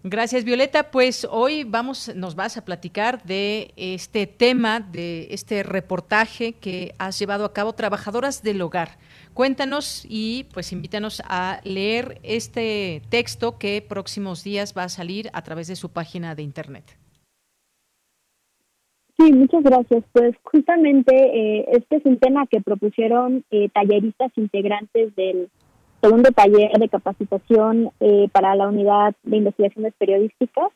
Gracias, Violeta. Pues hoy vamos, nos vas a platicar de este tema, de este reportaje que has llevado a cabo, Trabajadoras del Hogar. Cuéntanos y pues invítanos a leer este texto que próximos días va a salir a través de su página de internet. Sí, muchas gracias. Pues justamente eh, este es un tema que propusieron eh, talleristas integrantes del segundo taller de capacitación eh, para la unidad de investigaciones periodísticas.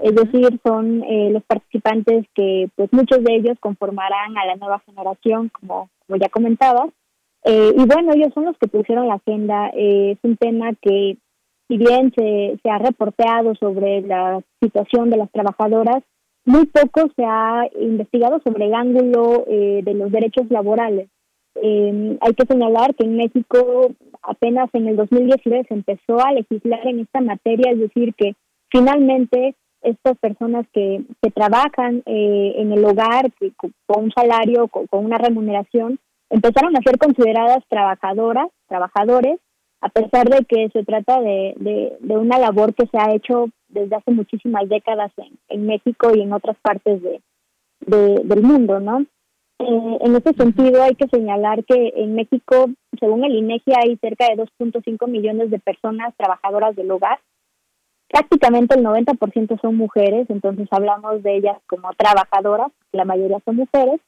Es decir, son eh, los participantes que, pues muchos de ellos conformarán a la nueva generación, como, como ya comentabas. Eh, y bueno, ellos son los que pusieron la agenda. es un tema que, si bien se, se ha reporteado sobre la situación de las trabajadoras, muy poco se ha investigado sobre el ángulo de los derechos laborales. Eh, hay que señalar que en México apenas en el 2019 se empezó a legislar en esta materia, es decir, que finalmente estas personas que, que trabajan eh, en el hogar con un salario, con, una remuneración, empezaron a ser consideradas trabajadoras, trabajadores, a pesar de que se trata de, de, una labor que se ha hecho desde hace muchísimas décadas en, en México y en otras partes de, del mundo, ¿no? Eh, en ese sentido, hay que señalar que en México, según el INEGI, hay cerca de 2.5 millones de personas trabajadoras del hogar. Prácticamente el 90% son mujeres, entonces hablamos de ellas como trabajadoras, la mayoría son mujeres.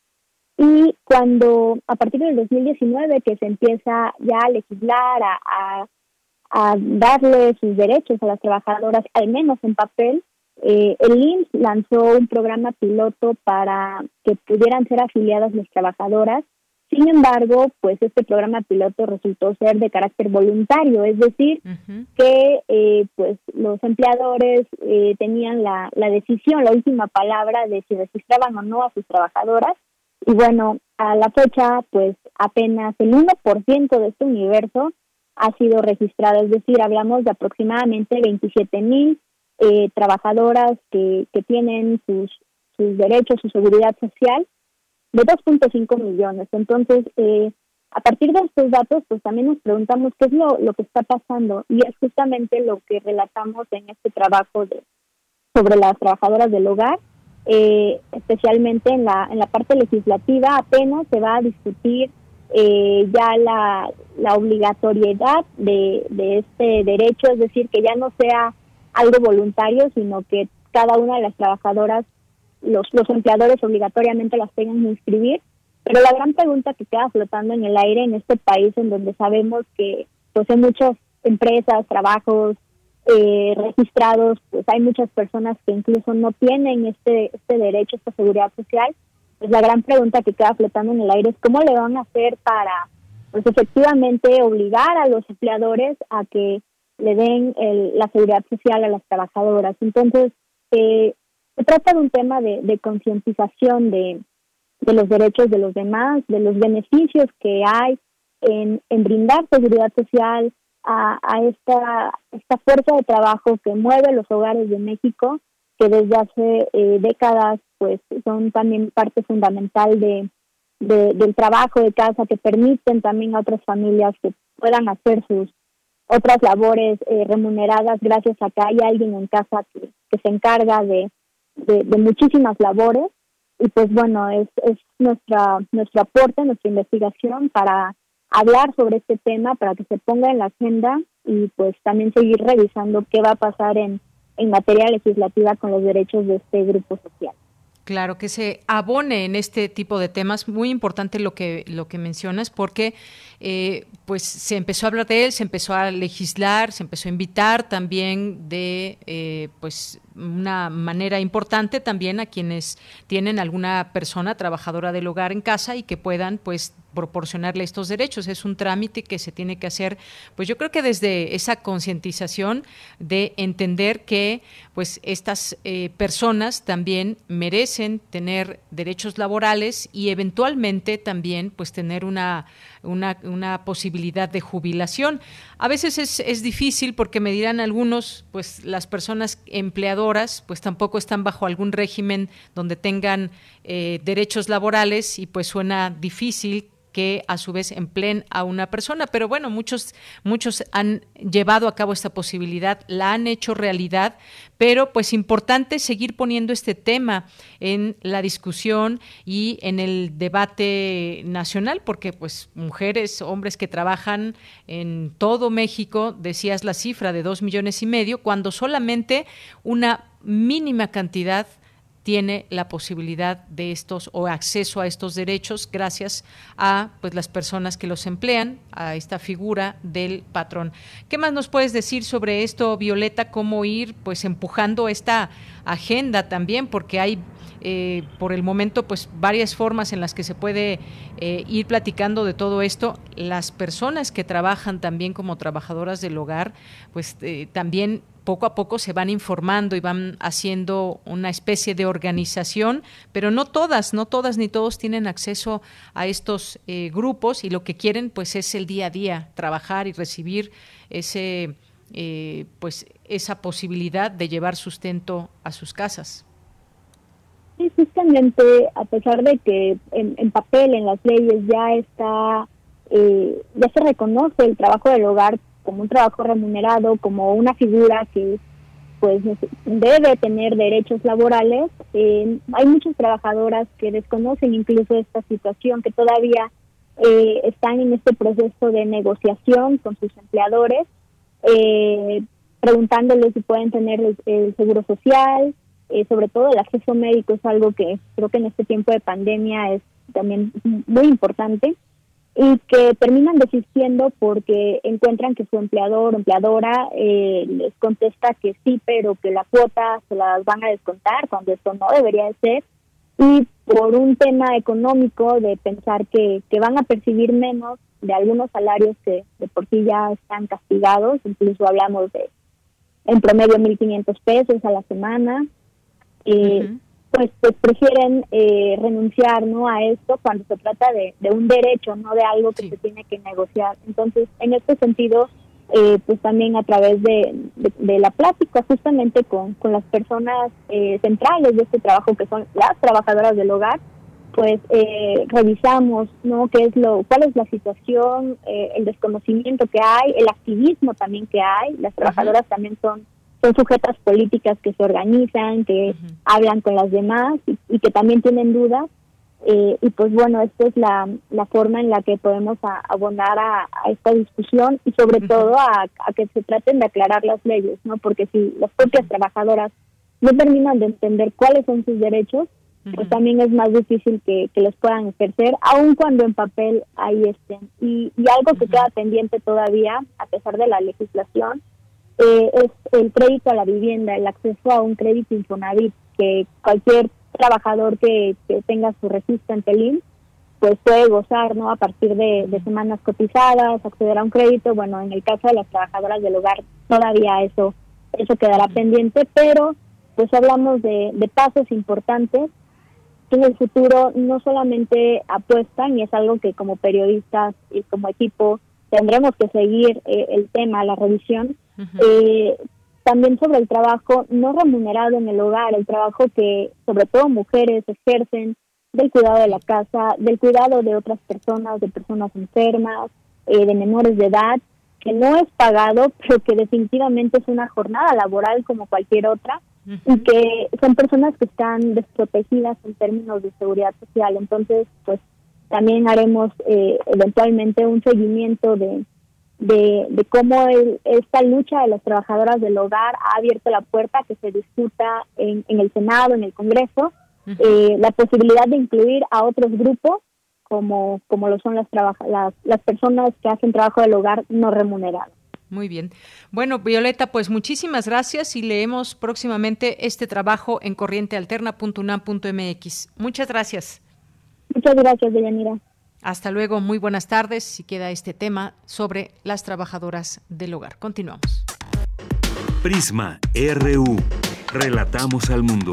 Y cuando, a partir del 2019, que se empieza ya a legislar, a, a darle sus derechos a las trabajadoras, al menos en papel, eh, el IMSS lanzó un programa piloto para que pudieran ser afiliadas las trabajadoras. Sin embargo, pues este programa piloto resultó ser de carácter voluntario, es decir, que eh, pues los empleadores eh, tenían la, la decisión, la última palabra de si registraban o no a sus trabajadoras. Y bueno, a la fecha, pues apenas el 1% de este universo ha sido registrado, es decir, hablamos de aproximadamente 27 mil eh, trabajadoras que, que tienen sus, sus derechos, su seguridad social, de 2.5 millones. Entonces, eh, a partir de estos datos, pues también nos preguntamos qué es lo, lo que está pasando y es justamente lo que relatamos en este trabajo de, sobre las trabajadoras del hogar, eh, especialmente en la, en la parte legislativa, apenas se va a discutir eh, ya la, la obligatoriedad de, de este derecho, es decir, que ya no sea algo voluntario, sino que cada una de las trabajadoras, los, empleadores obligatoriamente las tengan que inscribir. Pero la gran pregunta que queda flotando en el aire en este país, en donde sabemos que pues hay muchas empresas, trabajos eh, registrados, pues hay muchas personas que incluso no tienen este, este derecho, esta seguridad social, pues la gran pregunta que queda flotando en el aire es cómo le van a hacer para pues efectivamente obligar a los empleadores a que le den la seguridad social a las trabajadoras. Entonces, eh, se trata de un tema de, de concientización de, de los derechos de los demás, de los beneficios que hay en, brindar seguridad social a, esta fuerza de trabajo que mueve los hogares de México, que desde hace eh, décadas pues son también parte fundamental de, de, del trabajo de casa, que permiten también a otras familias que puedan hacer sus otras labores eh, remuneradas gracias a que hay alguien en casa que, se encarga de, de, muchísimas labores y pues bueno es, es nuestra nuestro aporte nuestra investigación para hablar sobre este tema para que se ponga en la agenda y pues también seguir revisando qué va a pasar en en materia legislativa con los derechos de este grupo social. Claro, que se abone en este tipo de temas. Muy importante lo que, lo que mencionas, porque eh, pues se empezó a hablar de él, se empezó a legislar, se empezó a invitar también de eh, pues una manera importante también a quienes tienen alguna persona trabajadora del hogar en casa y que puedan pues proporcionarle estos derechos. Es un trámite que se tiene que hacer, pues yo creo que desde esa concientización de entender que pues estas eh, personas también merecen tener derechos laborales y eventualmente también pues tener una una, posibilidad de jubilación. A veces es, es, difícil porque me dirán algunos, pues las personas empleadoras, pues tampoco están bajo algún régimen donde tengan eh, derechos laborales y pues suena difícil que a su vez empleen a una persona. Pero bueno, muchos, muchos han llevado a cabo esta posibilidad, la han hecho realidad, pero pues importante seguir poniendo este tema en la discusión y en el debate nacional, porque pues mujeres, hombres que trabajan en todo México, decías la cifra de dos millones y medio, cuando solamente una mínima cantidad tiene la posibilidad de estos o acceso a estos derechos gracias a pues las personas que los emplean, a esta figura del patrón. ¿Qué más nos puedes decir sobre esto, Violeta? ¿Cómo ir pues empujando esta agenda también? Porque hay eh, por el momento pues varias formas en las que se puede eh, ir platicando de todo esto. Las personas que trabajan también como trabajadoras del hogar, pues eh, también poco a poco se van informando y van haciendo una especie de organización, pero no todas, no todas ni todos tienen acceso a estos eh, grupos y lo que quieren pues es el día a día, trabajar y recibir ese eh, pues esa posibilidad de llevar sustento a sus casas. Sí, justamente a pesar de que en, papel, en las leyes ya está, eh, ya se reconoce el trabajo del hogar como un trabajo remunerado, como una figura que pues debe tener derechos laborales. Eh, hay muchas trabajadoras que desconocen incluso esta situación, que todavía eh, están en este proceso de negociación con sus empleadores, eh, preguntándoles si pueden tener el, seguro social, sobre todo el acceso médico es algo que creo que en este tiempo de pandemia es también muy importante y que terminan desistiendo porque encuentran que su empleador o empleadora eh, les contesta que sí, pero que la cuota se las van a descontar cuando esto no debería de ser. Y por un tema económico de pensar que, que van a percibir menos de algunos salarios que de por sí ya están castigados, incluso hablamos de en promedio 1.500 pesos a la semana, eh, pues, pues prefieren eh, renunciar no a esto cuando se trata de, un derecho no de algo que se tiene que negociar. Entonces en este sentido eh, pues también a través de, de, la plática justamente con, con las personas eh, centrales de este trabajo que son las trabajadoras del hogar pues revisamos no qué es lo cuál es la situación el desconocimiento que hay el activismo también que hay. Las trabajadoras también son son sujetas políticas que se organizan, que hablan con las demás y, que también tienen dudas. Eh, y pues bueno, esta es la, la forma en la que podemos abonar a, esta discusión y sobre todo a, que se traten de aclarar las leyes, ¿no? Porque si las propias trabajadoras no terminan de entender cuáles son sus derechos, pues también es más difícil que, que los puedan ejercer, aun cuando en papel ahí estén. Y, y algo que queda pendiente todavía, a pesar de la legislación, eh, es el crédito a la vivienda, el acceso a un crédito Infonavit, que cualquier trabajador que, tenga su registro en Telín, pues puede gozar, ¿no? A partir de, semanas cotizadas, acceder a un crédito. Bueno, en el caso de las trabajadoras del hogar, todavía eso, eso quedará pendiente, pero pues hablamos de, pasos importantes que en el futuro no solamente apuestan, y es algo que como periodistas y como equipo tendremos que seguir eh, el tema, la revisión, eh, también sobre el trabajo no remunerado en el hogar, el trabajo que sobre todo mujeres ejercen del cuidado de la casa, del cuidado de otras personas, de personas enfermas, eh, de menores de edad, que no es pagado, [laughs] pero que definitivamente es una jornada laboral como cualquier otra y que son personas que están desprotegidas en términos de seguridad social. Entonces, pues también haremos eh, eventualmente un seguimiento de, de, de cómo esta lucha de las trabajadoras del hogar ha abierto la puerta a que se discuta en, en el Senado, en el Congreso, eh, la posibilidad de incluir a otros grupos como, como lo son las, las, las personas que hacen trabajo del hogar no remunerado. Muy bien. Bueno, Violeta, pues muchísimas gracias y leemos próximamente este trabajo en corrientealterna.unam.mx. Muchas gracias. Muchas gracias, Deyanira. Hasta luego, muy buenas tardes. Si queda este tema sobre las trabajadoras del hogar. Continuamos. Prisma RU. Relatamos al mundo.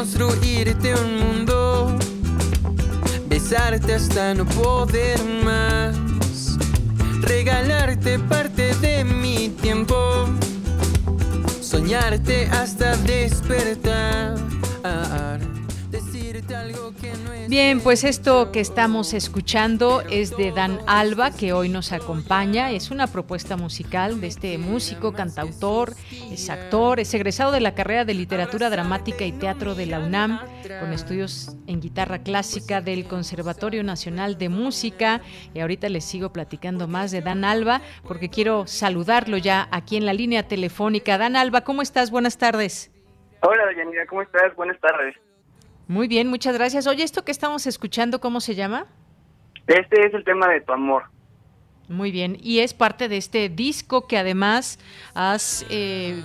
Construirte un mundo, besarte hasta no poder más, regalarte parte de mi tiempo, soñarte hasta despertar. Bien, pues esto que estamos escuchando es de Dan Alba, que hoy nos acompaña. Es una propuesta musical de este músico, cantautor, es actor, es egresado de la carrera de literatura dramática y teatro de la UNAM, con estudios en guitarra clásica del Conservatorio Nacional de Música. Y ahorita les sigo platicando más de Dan Alba, porque quiero saludarlo ya aquí en la línea telefónica. Dan Alba, ¿cómo estás? Buenas tardes. Hola, Dayanira, ¿cómo estás? Buenas tardes. Muy bien, muchas gracias. Oye, esto que estamos escuchando, ¿cómo se llama? Este es el tema de tu amor. Muy bien, y es parte de este disco que además has eh,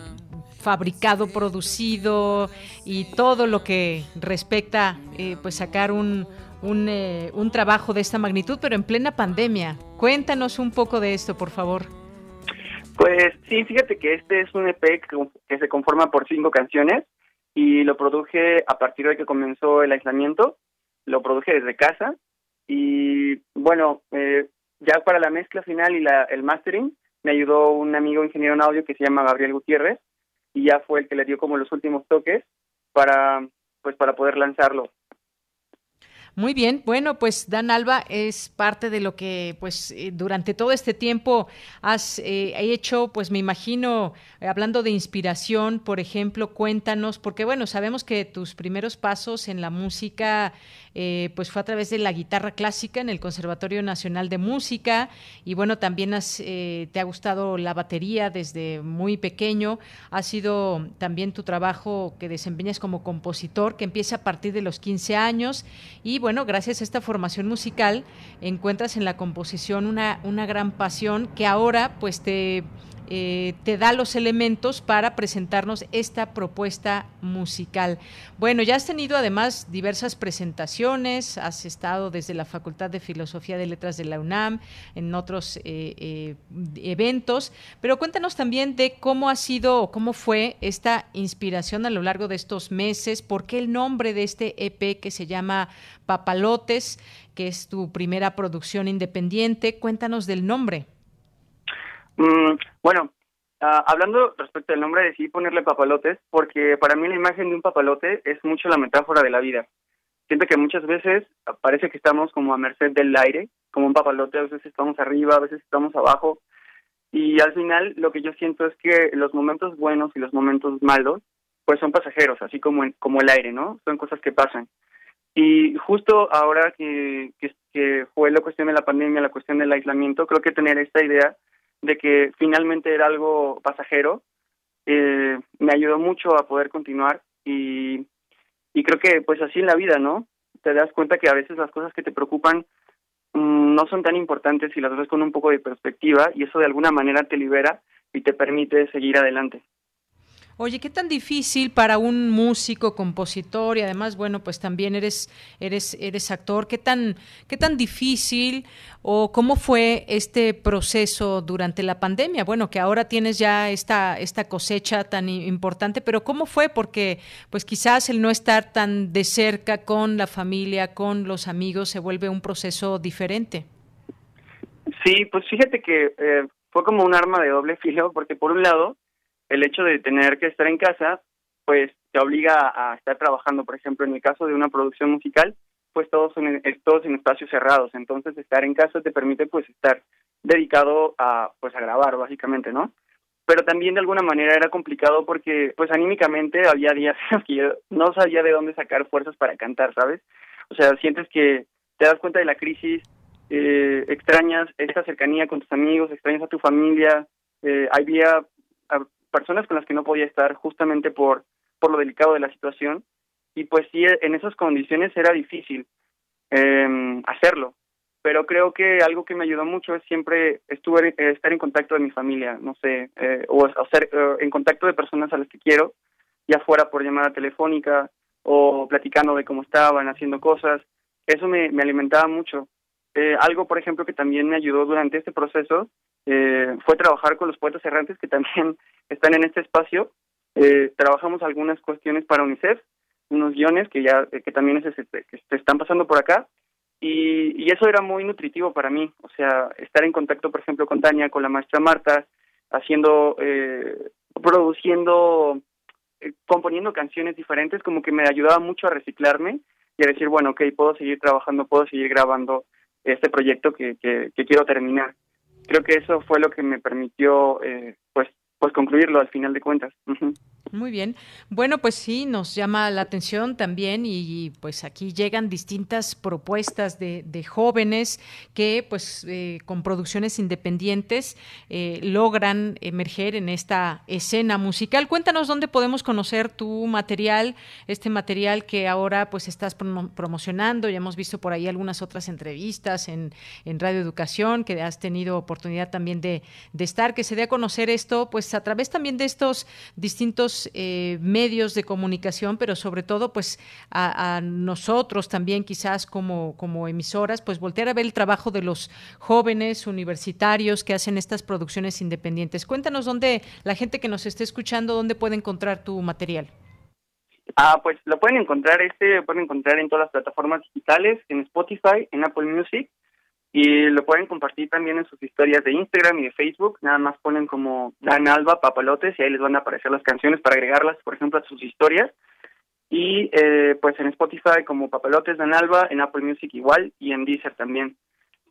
fabricado, producido y todo lo que respecta, eh, pues sacar un, un, eh, un trabajo de esta magnitud, pero en plena pandemia. Cuéntanos un poco de esto, por favor. Pues sí, fíjate que este es un EP que se conforma por cinco canciones y lo produje a partir de que comenzó el aislamiento, lo produje desde casa y bueno, eh, ya para la mezcla final y la, el mastering me ayudó un amigo ingeniero en audio que se llama Gabriel Gutiérrez y ya fue el que le dio como los últimos toques para pues para poder lanzarlo. Muy bien, bueno, pues Dan Alba es parte de lo que pues eh, durante todo este tiempo has eh, hecho, pues me imagino, eh, hablando de inspiración, por ejemplo, cuéntanos, porque bueno, sabemos que tus primeros pasos en la música eh, pues fue a través de la guitarra clásica en el Conservatorio Nacional de Música y bueno, también has, te ha gustado la batería desde muy pequeño, ha sido también tu trabajo que desempeñas como compositor que empieza a partir de los 15 años y bueno, gracias a esta formación musical encuentras en la composición una, una gran pasión que ahora pues te eh, te da los elementos para presentarnos esta propuesta musical. Bueno, ya has tenido además diversas presentaciones, has estado desde la Facultad de Filosofía de Letras de la UNAM, en otros eh, eh, eventos, pero cuéntanos también de cómo ha sido o cómo fue esta inspiración a lo largo de estos meses, por qué el nombre de este EP que se llama Papalotes, que es tu primera producción independiente. Cuéntanos del nombre. Mm, bueno, ah, hablando respecto al nombre, decidí ponerle papalotes porque para mí la imagen de un papalote es mucho la metáfora de la vida. Siento que muchas veces parece que estamos como a merced del aire, como un papalote, a veces estamos arriba, a veces estamos abajo. Y al final lo que yo siento es que los momentos buenos y los momentos malos, pues son pasajeros, así como, como el aire, ¿no? Son cosas que pasan. Y justo ahora que, que fue la cuestión de la pandemia, la cuestión del aislamiento, creo que tener esta idea de que finalmente era algo pasajero, eh, me ayudó mucho a poder continuar y, y creo que pues así en la vida, ¿no? Te das cuenta que a veces las cosas que te preocupan mm, no son tan importantes si las ves con un poco de perspectiva y eso de alguna manera te libera y te permite seguir adelante. Oye, qué tan difícil para un músico, compositor y además, bueno, pues también eres eres eres actor, qué tan qué tan difícil o cómo fue este proceso durante la pandemia? Bueno, que ahora tienes ya esta esta cosecha tan importante, pero ¿cómo fue? Porque pues quizás el no estar tan de cerca con la familia, con los amigos se vuelve un proceso diferente. Sí, pues fíjate que eh, fue como un arma de doble filo porque por un lado el hecho de tener que estar en casa, pues te obliga a estar trabajando, por ejemplo, en el caso de una producción musical, pues todos son todos en espacios cerrados, entonces estar en casa te permite pues estar dedicado a pues a grabar básicamente, ¿no? Pero también de alguna manera era complicado porque pues anímicamente había días [laughs] que yo no sabía de dónde sacar fuerzas para cantar, ¿sabes? O sea, sientes que te das cuenta de la crisis, eh, extrañas esta cercanía con tus amigos, extrañas a tu familia, eh, había personas con las que no podía estar justamente por, por lo delicado de la situación. Y pues sí, en esas condiciones era difícil eh, hacerlo, pero creo que algo que me ayudó mucho es siempre estuve, eh, estar en contacto de mi familia, no sé, eh, o, ser eh, en contacto de personas a las que quiero, ya fuera por llamada telefónica o platicando de cómo estaban, haciendo cosas, eso me, me alimentaba mucho. Algo, por ejemplo, que también me ayudó durante este proceso fue trabajar con los poetas errantes que también [laughs] están en este espacio. trabajamos algunas cuestiones para UNICEF, unos guiones que ya que también es, que se están pasando por acá y, eso era muy nutritivo para mí, o sea, estar en contacto, por ejemplo, con Tania, con la maestra Marta, haciendo, eh, produciendo, eh, componiendo canciones diferentes, como que me ayudaba mucho a reciclarme y a decir, bueno, ok, puedo seguir trabajando, puedo seguir grabando este proyecto que, que, quiero terminar. Creo que eso fue lo que me permitió, eh, pues, pues concluirlo al final de cuentas. Muy bien. Bueno, pues sí, nos llama la atención también y pues aquí llegan distintas propuestas de, jóvenes que pues eh, con producciones independientes eh, logran emerger en esta escena musical. Cuéntanos dónde podemos conocer tu material, este material que ahora pues estás promocionando. Ya hemos visto por ahí algunas otras entrevistas en, en Radio Educación que has tenido oportunidad también de, de estar, que se dé a conocer esto pues a través también de estos distintos eh, medios de comunicación, pero sobre todo pues a, nosotros también quizás como, como emisoras, pues voltear a ver el trabajo de los jóvenes universitarios que hacen estas producciones independientes. Cuéntanos dónde la gente que nos esté escuchando, dónde puede encontrar tu material. Ah, pues lo pueden encontrar, este pueden encontrar en todas las plataformas digitales, en Spotify, en Apple Music y lo pueden compartir también en sus historias de Instagram y de Facebook. Nada más ponen como Dan Alba Papalotes y ahí les van a aparecer las canciones para agregarlas, por ejemplo, a sus historias. Y eh, pues en Spotify como Papalotes Dan Alba, en Apple Music igual y en Deezer también.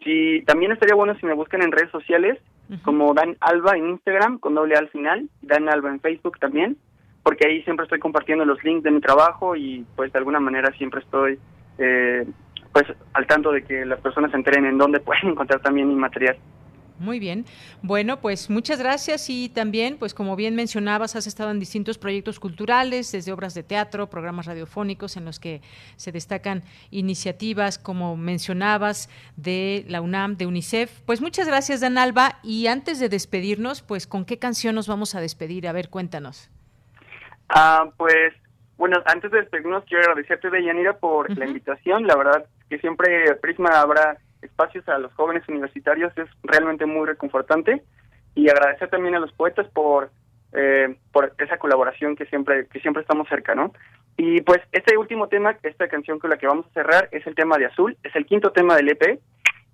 Si, también estaría bueno si me buscan en redes sociales como Dan Alba en Instagram con doble A al final, Dan Alba en Facebook también, porque ahí siempre estoy compartiendo los links de mi trabajo y pues de alguna manera siempre estoy eh, pues al tanto de que las personas se enteren en dónde pueden [laughs] encontrar también mi material. Muy bien. Bueno, pues muchas gracias y también, pues como bien mencionabas, has estado en distintos proyectos culturales, desde obras de teatro, programas radiofónicos en los que se destacan iniciativas, como mencionabas, de la UNAM, de UNICEF. Pues muchas gracias, Dan Alba. Y antes de despedirnos, pues ¿con qué canción nos vamos a despedir? A ver, cuéntanos. Ah, pues bueno, antes de despedirnos, quiero agradecerte, Deyanira, por la invitación. La verdad que siempre Prisma habrá espacios a los jóvenes universitarios es realmente muy reconfortante. Y agradecer también a los poetas por, eh, por esa colaboración que siempre, que siempre estamos cerca, ¿no? Y pues este último tema, esta canción con la que vamos a cerrar, es el tema de Azul, es el quinto tema del EP.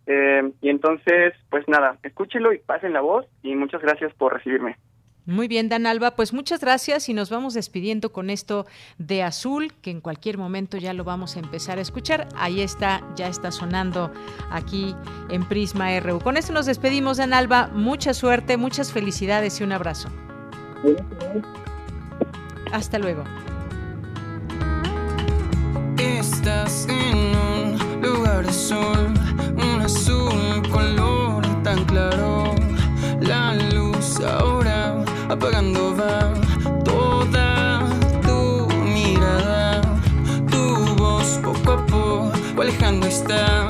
Eh, y entonces, pues nada, escúchelo y pasen la voz y muchas gracias por recibirme. Muy bien, Dan Alba, pues muchas gracias y nos vamos despidiendo con esto de Azul, que en cualquier momento ya lo vamos a empezar a escuchar. Ahí está, ya está sonando aquí en Prisma RU. Con esto nos despedimos, Dan Alba. Mucha suerte, muchas felicidades y un abrazo. Hasta luego. Estás en un lugar de sol, un azul color tan claro, la luz ahora apagando va toda tu mirada, tu voz poco a poco alejando está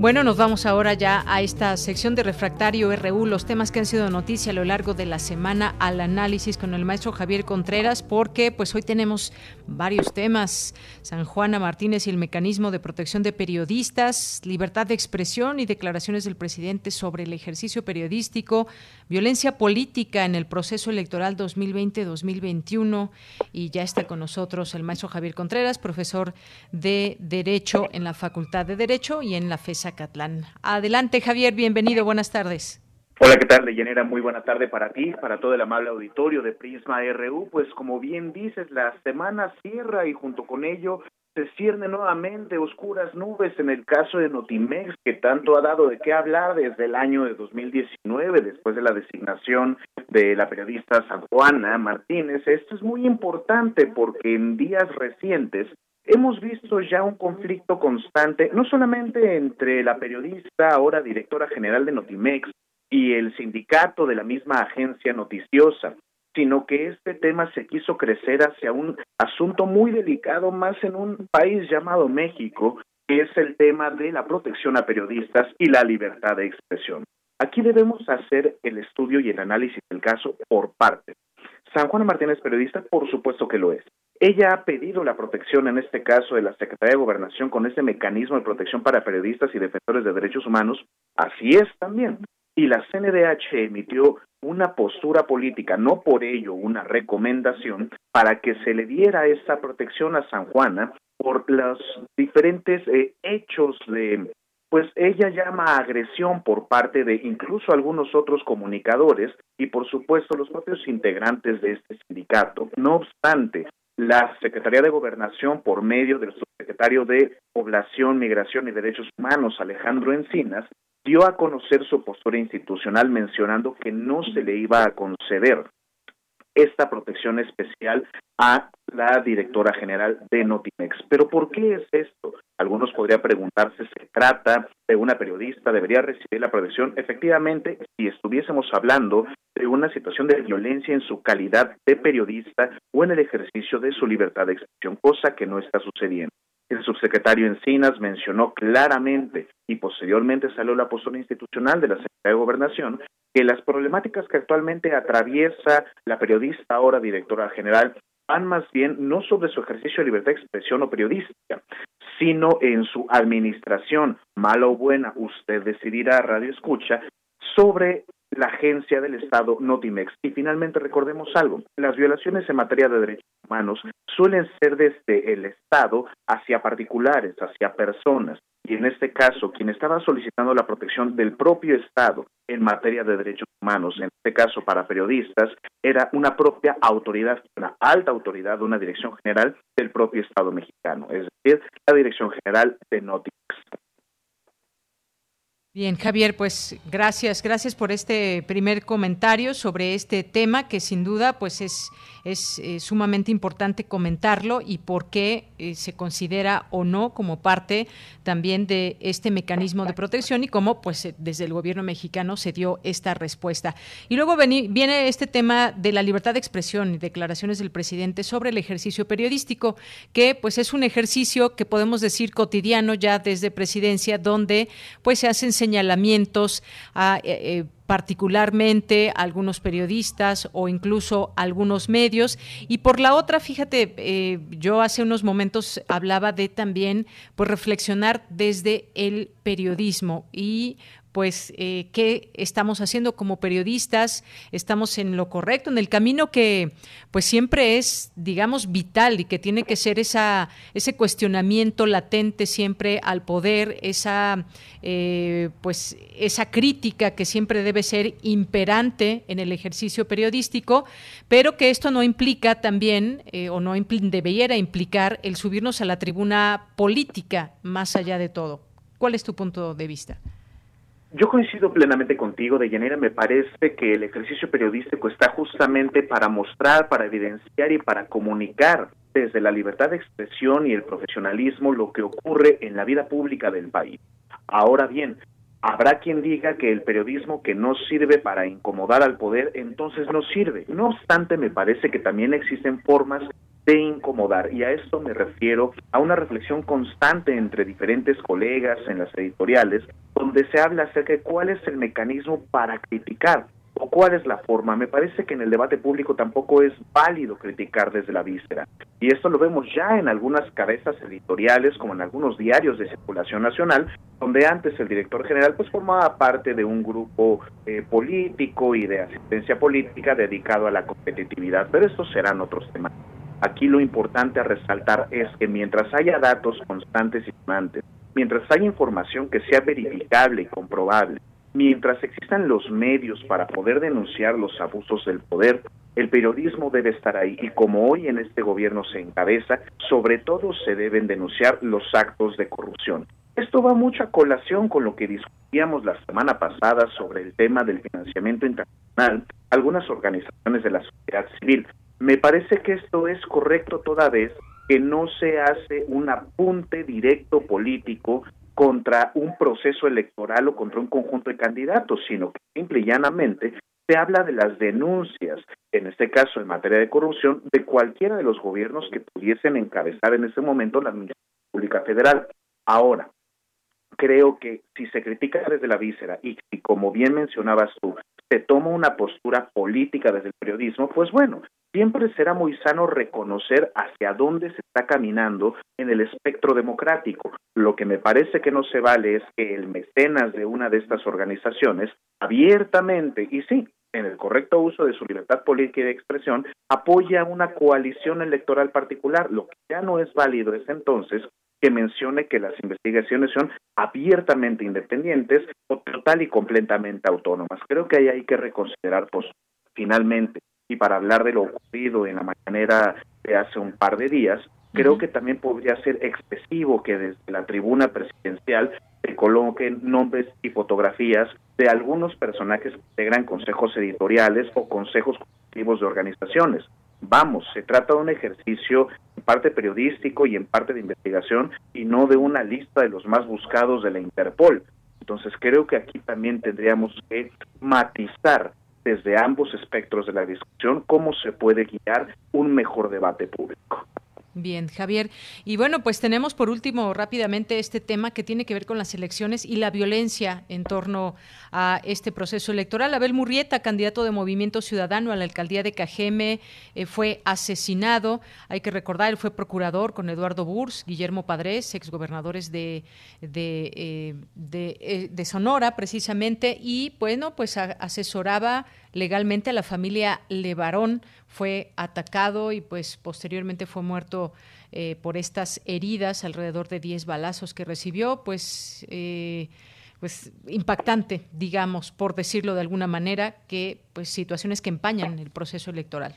Bueno, nos vamos ahora ya a esta sección de Refractario RU, los temas que han sido noticia a lo largo de la semana al análisis con el maestro Javier Contreras, porque pues hoy tenemos varios temas. San Juana Martínez y el mecanismo de protección de periodistas, libertad de expresión y declaraciones del presidente sobre el ejercicio periodístico, violencia política en el proceso electoral 2020-2021 y ya está con nosotros el maestro Javier Contreras, profesor de Derecho en la Facultad de Derecho y en la FESA Catlán. Adelante, Javier, bienvenido, buenas tardes. Hola, ¿qué tal, Deyanira? Muy buena tarde para ti, para todo el amable auditorio de Prisma RU. Pues como bien dices, la semana cierra y junto con ello se ciernen nuevamente oscuras nubes en el caso de Notimex, que tanto ha dado de qué hablar desde el año de 2019, después de la designación de la periodista San Juana Martínez. Esto es muy importante porque en días recientes hemos visto ya un conflicto constante, no solamente entre la periodista, ahora directora general de Notimex, y el sindicato de la misma agencia noticiosa, sino que este tema se quiso crecer hacia un asunto muy delicado más en un país llamado México, que es el tema de la protección a periodistas y la libertad de expresión. Aquí debemos hacer el estudio y el análisis del caso por partes. San Juan Martínez periodista, por supuesto que lo es. Ella ha pedido la protección, en este caso, de la Secretaría de Gobernación con ese mecanismo de protección para periodistas y defensores de derechos humanos. Así es también. Y la CNDH emitió una postura política, no por ello una recomendación, para que se le diera esa protección a San Juana por los diferentes eh, hechos de pues ella llama agresión por parte de incluso algunos otros comunicadores y por supuesto los propios integrantes de este sindicato. No obstante, la Secretaría de Gobernación, por medio del subsecretario de Población, Migración y Derechos Humanos, Alejandro Encinas, dio a conocer su postura institucional mencionando que no se le iba a conceder esta protección especial a la directora general de Notimex. Pero ¿por qué es esto? Algunos podrían preguntarse, ¿se trata de una periodista? ¿Debería recibir la protección? Efectivamente, si estuviésemos hablando de una situación de violencia en su calidad de periodista o en el ejercicio de su libertad de expresión, cosa que no está sucediendo. El subsecretario Encinas mencionó claramente y posteriormente salió la postura institucional de la Secretaría de Gobernación que las problemáticas que actualmente atraviesa la periodista ahora directora general van más bien no sobre su ejercicio de libertad de expresión o periodística, sino en su administración, mala o buena, usted decidirá, radio escucha, sobre la agencia del Estado Notimex. Y finalmente recordemos algo, las violaciones en materia de derechos humanos suelen ser desde el Estado hacia particulares, hacia personas. Y en este caso, quien estaba solicitando la protección del propio Estado en materia de derechos humanos, en este caso para periodistas, era una propia autoridad, una alta autoridad, una dirección general del propio Estado mexicano, es decir, la Dirección General de Notimex. Bien, Javier, pues gracias, gracias por este primer comentario sobre este tema que sin duda pues es, es eh, sumamente importante comentarlo y por qué eh, se considera o no como parte también de este mecanismo de protección y cómo pues eh, desde el gobierno mexicano se dio esta respuesta. Y luego viene este tema de la libertad de expresión y declaraciones del presidente sobre el ejercicio periodístico, que pues es un ejercicio que podemos decir cotidiano ya desde presidencia donde pues se hacen señalamientos a particularmente algunos periodistas o incluso algunos medios. Y por la otra, fíjate, eh, yo hace unos momentos hablaba de también pues reflexionar desde el periodismo y pues eh, qué estamos haciendo como periodistas, estamos en lo correcto, en el camino que pues siempre es, digamos, vital y que tiene que ser esa, ese cuestionamiento latente siempre al poder, esa eh, pues esa crítica que siempre debe ser imperante en el ejercicio periodístico, pero que esto no implica también, eh, o no debiera implicar el subirnos a la tribuna política más allá de todo. ¿Cuál es tu punto de vista? Yo coincido plenamente contigo, Deyanira. Me parece que el ejercicio periodístico está justamente para mostrar, para evidenciar y para comunicar desde la libertad de expresión y el profesionalismo lo que ocurre en la vida pública del país. Ahora bien, Habrá quien diga que el periodismo que no sirve para incomodar al poder, entonces no sirve. No obstante, me parece que también existen formas de incomodar y a esto me refiero a una reflexión constante entre diferentes colegas en las editoriales donde se habla acerca de cuál es el mecanismo para criticar o cuál es la forma. Me parece que en el debate público tampoco es válido criticar desde la víscera. Y esto lo vemos ya en algunas cabezas editoriales, como en algunos diarios de circulación nacional, donde antes el director general pues formaba parte de un grupo eh, político y de asistencia política dedicado a la competitividad, pero estos serán otros temas. Aquí lo importante a resaltar es que mientras haya datos constantes y constantes, mientras haya información que sea verificable y comprobable, Mientras existan los medios para poder denunciar los abusos del poder, el periodismo debe estar ahí y como hoy en este gobierno se encabeza, sobre todo se deben denunciar los actos de corrupción. Esto va mucho a colación con lo que discutíamos la semana pasada sobre el tema del financiamiento internacional, algunas organizaciones de la sociedad civil. Me parece que esto es correcto toda vez que no se hace un apunte directo político contra un proceso electoral o contra un conjunto de candidatos, sino que simple y llanamente se habla de las denuncias, en este caso en materia de corrupción, de cualquiera de los gobiernos que pudiesen encabezar en ese momento la Administración Pública Federal. Ahora, creo que si se critica desde la víscera y si, como bien mencionabas tú, se toma una postura política desde el periodismo, pues bueno, siempre será muy sano reconocer hacia dónde se está caminando en el espectro democrático. Lo que me parece que no se vale es que el mecenas de una de estas organizaciones abiertamente, y sí, en el correcto uso de su libertad política y de expresión, apoya una coalición electoral particular. Lo que ya no es válido es entonces que mencione que las investigaciones son abiertamente independientes o total y completamente autónomas. Creo que ahí hay que reconsiderar, pues, finalmente, y para hablar de lo ocurrido en la mañanera de hace un par de días, creo que también podría ser excesivo que desde la tribuna presidencial se coloquen nombres y fotografías de algunos personajes que integran consejos editoriales o consejos colectivos de organizaciones. Vamos, se trata de un ejercicio en parte periodístico y en parte de investigación y no de una lista de los más buscados de la Interpol. Entonces creo que aquí también tendríamos que matizar desde ambos espectros de la discusión cómo se puede guiar un mejor debate público. Bien, Javier. Y bueno, pues tenemos por último rápidamente este tema que tiene que ver con las elecciones y la violencia en torno a este proceso electoral. Abel Murrieta, candidato de Movimiento Ciudadano a la alcaldía de Cajeme, eh, fue asesinado. Hay que recordar, él fue procurador con Eduardo Burs, Guillermo Padres, exgobernadores de, eh, eh, de Sonora, precisamente, y bueno, pues asesoraba legalmente a la familia Levarón fue atacado y pues posteriormente fue muerto eh, por estas heridas, alrededor de 10 balazos que recibió, pues, eh, pues impactante, digamos, por decirlo de alguna manera, que pues situaciones que empañan el proceso electoral.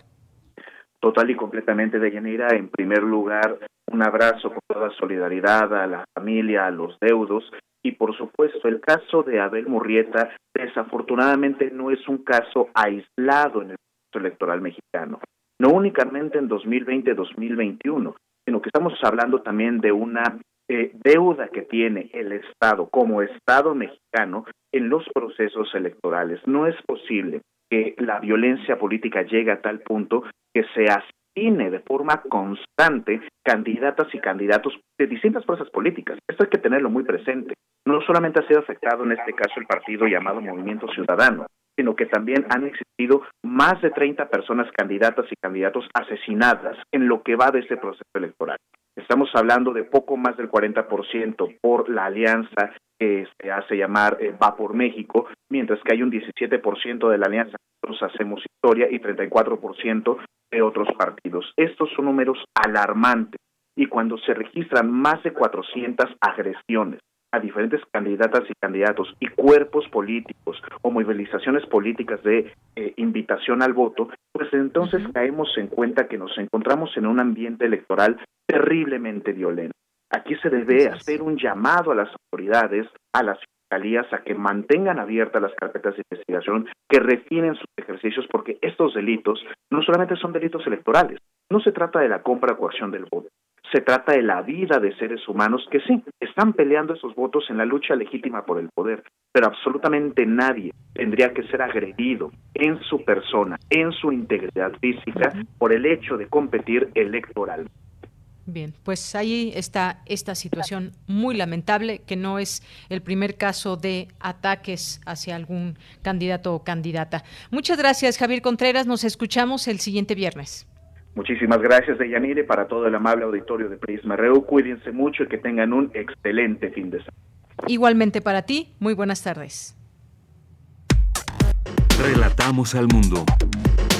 Total y completamente, de Deyanira. En primer lugar, un abrazo con toda solidaridad a la familia, a los deudos y por supuesto el caso de Abel Murrieta desafortunadamente no es un caso aislado en el electoral mexicano, no únicamente en 2020-2021, sino que estamos hablando también de una eh, deuda que tiene el Estado como Estado mexicano en los procesos electorales. No es posible que la violencia política llegue a tal punto que se asesine de forma constante candidatas y candidatos de distintas fuerzas políticas. Esto hay que tenerlo muy presente. No solamente ha sido afectado en este caso el partido llamado Movimiento Ciudadano, sino que también han existido más de 30 personas candidatas y candidatos asesinadas en lo que va de este proceso electoral. Estamos hablando de poco más del 40% por la alianza que se hace llamar eh, Va por México, mientras que hay un 17% de la alianza Nosotros Hacemos Historia y 34% de otros partidos. Estos son números alarmantes y cuando se registran más de 400 agresiones a diferentes candidatas y candidatos y cuerpos políticos o movilizaciones políticas de eh, invitación al voto, pues entonces caemos en cuenta que nos encontramos en un ambiente electoral terriblemente violento. Aquí se debe hacer un llamado a las autoridades, a las fiscalías, a que mantengan abiertas las carpetas de investigación, que refinen sus ejercicios, porque estos delitos no solamente son delitos electorales, no se trata de la compra o coacción del voto, se trata de la vida de seres humanos que sí, están peleando esos votos en la lucha legítima por el poder, pero absolutamente nadie tendría que ser agredido en su persona, en su integridad física, por el hecho de competir electoral. Bien, pues ahí está esta situación muy lamentable, que no es el primer caso de ataques hacia algún candidato o candidata. Muchas gracias, Javier Contreras. Nos escuchamos el siguiente viernes. Muchísimas gracias, Deyanire, para todo el amable auditorio de Prisma Reu. Cuídense mucho y que tengan un excelente fin de semana. Igualmente para ti, muy buenas tardes. Relatamos al mundo.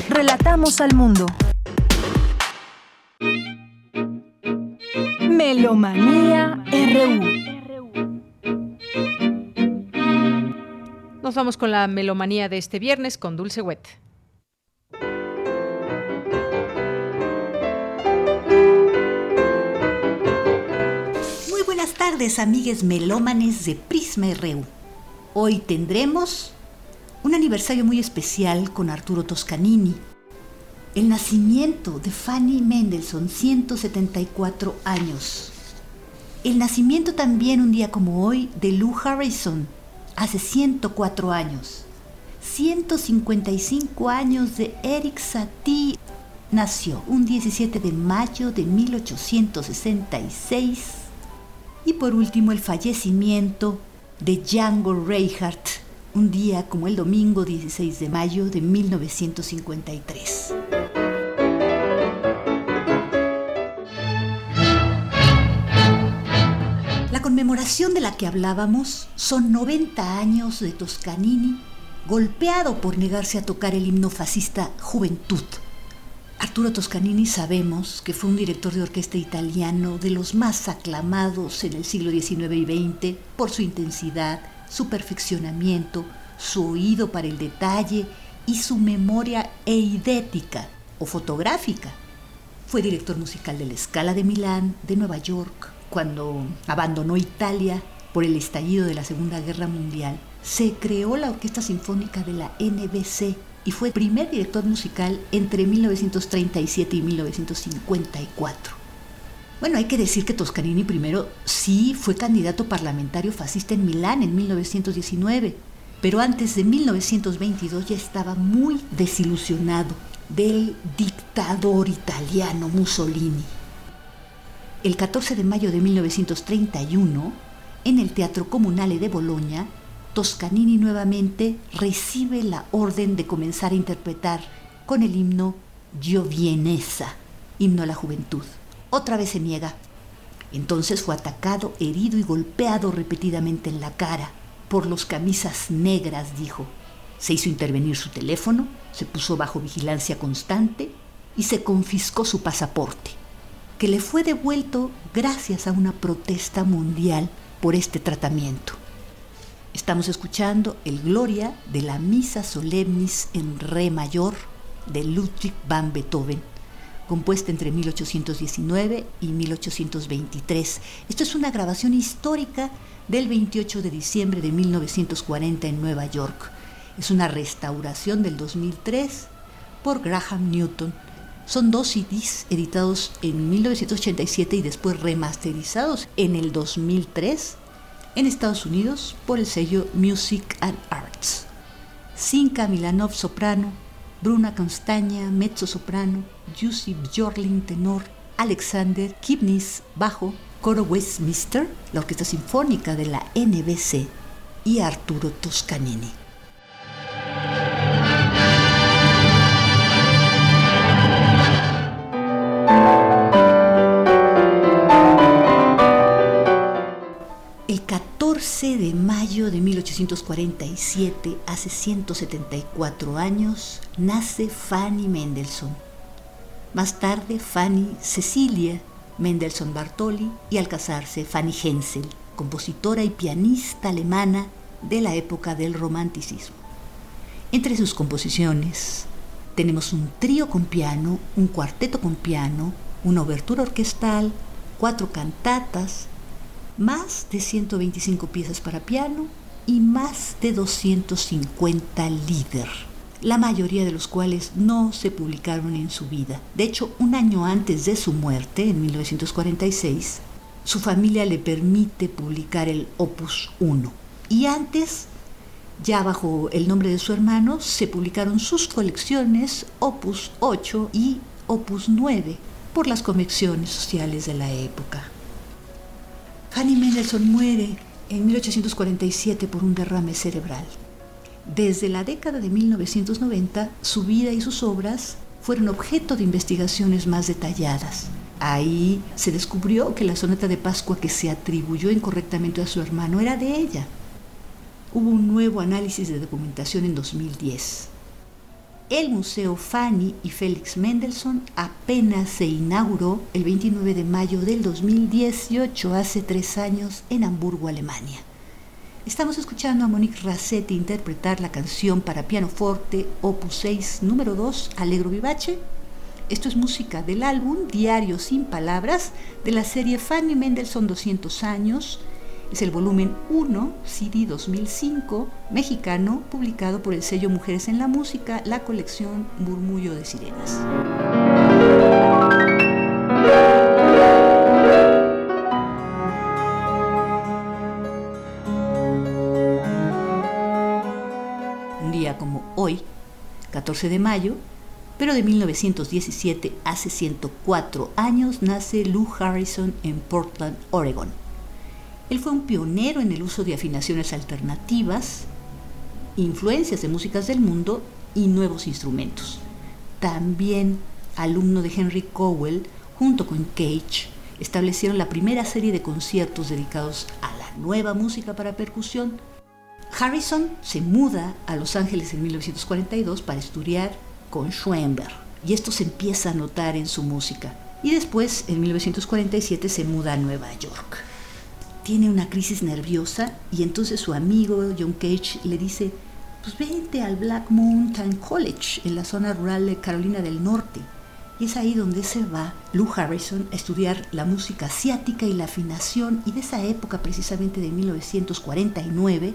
Relatamos al mundo. Melomanía RU. Nos vamos con la melomanía de este viernes con Dulce Wet. Muy buenas tardes, amigues melómanes de Prisma RU. Hoy tendremos un aniversario muy especial con Arturo Toscanini el nacimiento de Fanny Mendelssohn, 174 años. El nacimiento también un día como hoy de Lou Harrison, hace 104 años. 155 años de Eric Satie. Nació un 17 de mayo de 1866. Y por último el fallecimiento de Django Reinhardt, un día como el domingo 16 de mayo de 1953. Conmemoración de la que hablábamos son 90 años de Toscanini, golpeado por negarse a tocar el himno fascista Juventud. Arturo Toscanini sabemos que fue un director de orquesta italiano de los más aclamados en el siglo XIX y XX por su intensidad, su perfeccionamiento, su oído para el detalle y su memoria eidética o fotográfica. Fue director musical de la Scala de Milán, de Nueva York, cuando abandonó Italia por el estallido de la Segunda Guerra Mundial. Se creó la Orquesta Sinfónica de la NBC y fue primer director musical entre 1937 y 1954. Bueno, hay que decir que Toscanini primero sí fue candidato parlamentario fascista en Milán en 1919, pero antes de 1922 ya estaba muy desilusionado del dictador italiano Mussolini. El 14 de mayo de 1931, en el Teatro Comunale de Bolonia, Toscanini nuevamente recibe la orden de comenzar a interpretar con el himno Giovienesa, himno a la juventud otra vez se niega. Entonces fue atacado, herido y golpeado repetidamente en la cara por los camisas negras, dijo. Se hizo intervenir su teléfono, se puso bajo vigilancia constante y se confiscó su pasaporte, que le fue devuelto gracias a una protesta mundial por este tratamiento. Estamos escuchando el Gloria de la Misa Solemnis en Re mayor de Ludwig van Beethoven, compuesta entre 1819 y 1823. Esto es una grabación histórica del 28 de diciembre de 1940 en Nueva York. Es una restauración del 2003 por Graham Newton. Son dos CDs editados en 1987 y después remasterizados en el 2003 en Estados Unidos por el sello Music and Arts. Cinca Milanov soprano, Bruna Constaña, mezzo soprano, Jussi Bjorling tenor, Alexander Kipnis bajo, coro Westminster, la Orquesta Sinfónica de la NBC y Arturo Toscanini. El 14 de mayo de 1847, hace 174 años, nace Fanny Mendelssohn. Más tarde, Fanny Cecilia Mendelssohn Bartoli y al casarse, Fanny Hensel, compositora y pianista alemana de la época del romanticismo. Entre sus composiciones tenemos un trío con piano, un cuarteto con piano, una obertura orquestal, cuatro cantatas, más de 125 piezas para piano y más de 250 líder. la mayoría de los cuales no se publicaron en su vida. De hecho, un año antes de su muerte, en 1946, su familia le permite publicar el Opus 1. Y antes, ya bajo el nombre de su hermano, se publicaron sus colecciones Opus 8 y Opus 9 por las convicciones sociales de la época. Fanny Mendelssohn muere en 1847 por un derrame cerebral. Desde la década de 1990, su vida y sus obras fueron objeto de investigaciones más detalladas. Ahí se descubrió que la sonata de Pascua que se atribuyó incorrectamente a su hermano era de ella. Hubo un nuevo análisis de documentación en 2010. El Museo Fanny y Félix Mendelssohn apenas se inauguró el 29 de mayo del 2018, hace tres años, en Hamburgo, Alemania. Estamos escuchando a Monique Rassetti interpretar la canción para piano forte Opus 6 número 2, Allegro Vivace. Esto es música del álbum Diario sin Palabras de la serie Fanny Mendelssohn 200 años. Es el volumen 1, CD 2005, mexicano, publicado por el sello Mujeres en la Música, la colección Murmullo de Sirenas. como hoy, 14 de mayo, pero de 1917, hace 104 años, nace Lou Harrison en Portland, Oregon. Él fue un pionero en el uso de afinaciones alternativas, influencias de músicas del mundo y nuevos instrumentos. También alumno de Henry Cowell, junto con Cage, establecieron la primera serie de conciertos dedicados a la nueva música para percusión Harrison se muda a Los Ángeles en 1942 para estudiar con Schoenberg y esto se empieza a notar en su música. Y después, en 1947, se muda a Nueva York. Tiene una crisis nerviosa y entonces su amigo John Cage le dice, pues vente al Black Mountain College en la zona rural de Carolina del Norte. Y es ahí donde se va Lou Harrison a estudiar la música asiática y la afinación y de esa época precisamente de 1949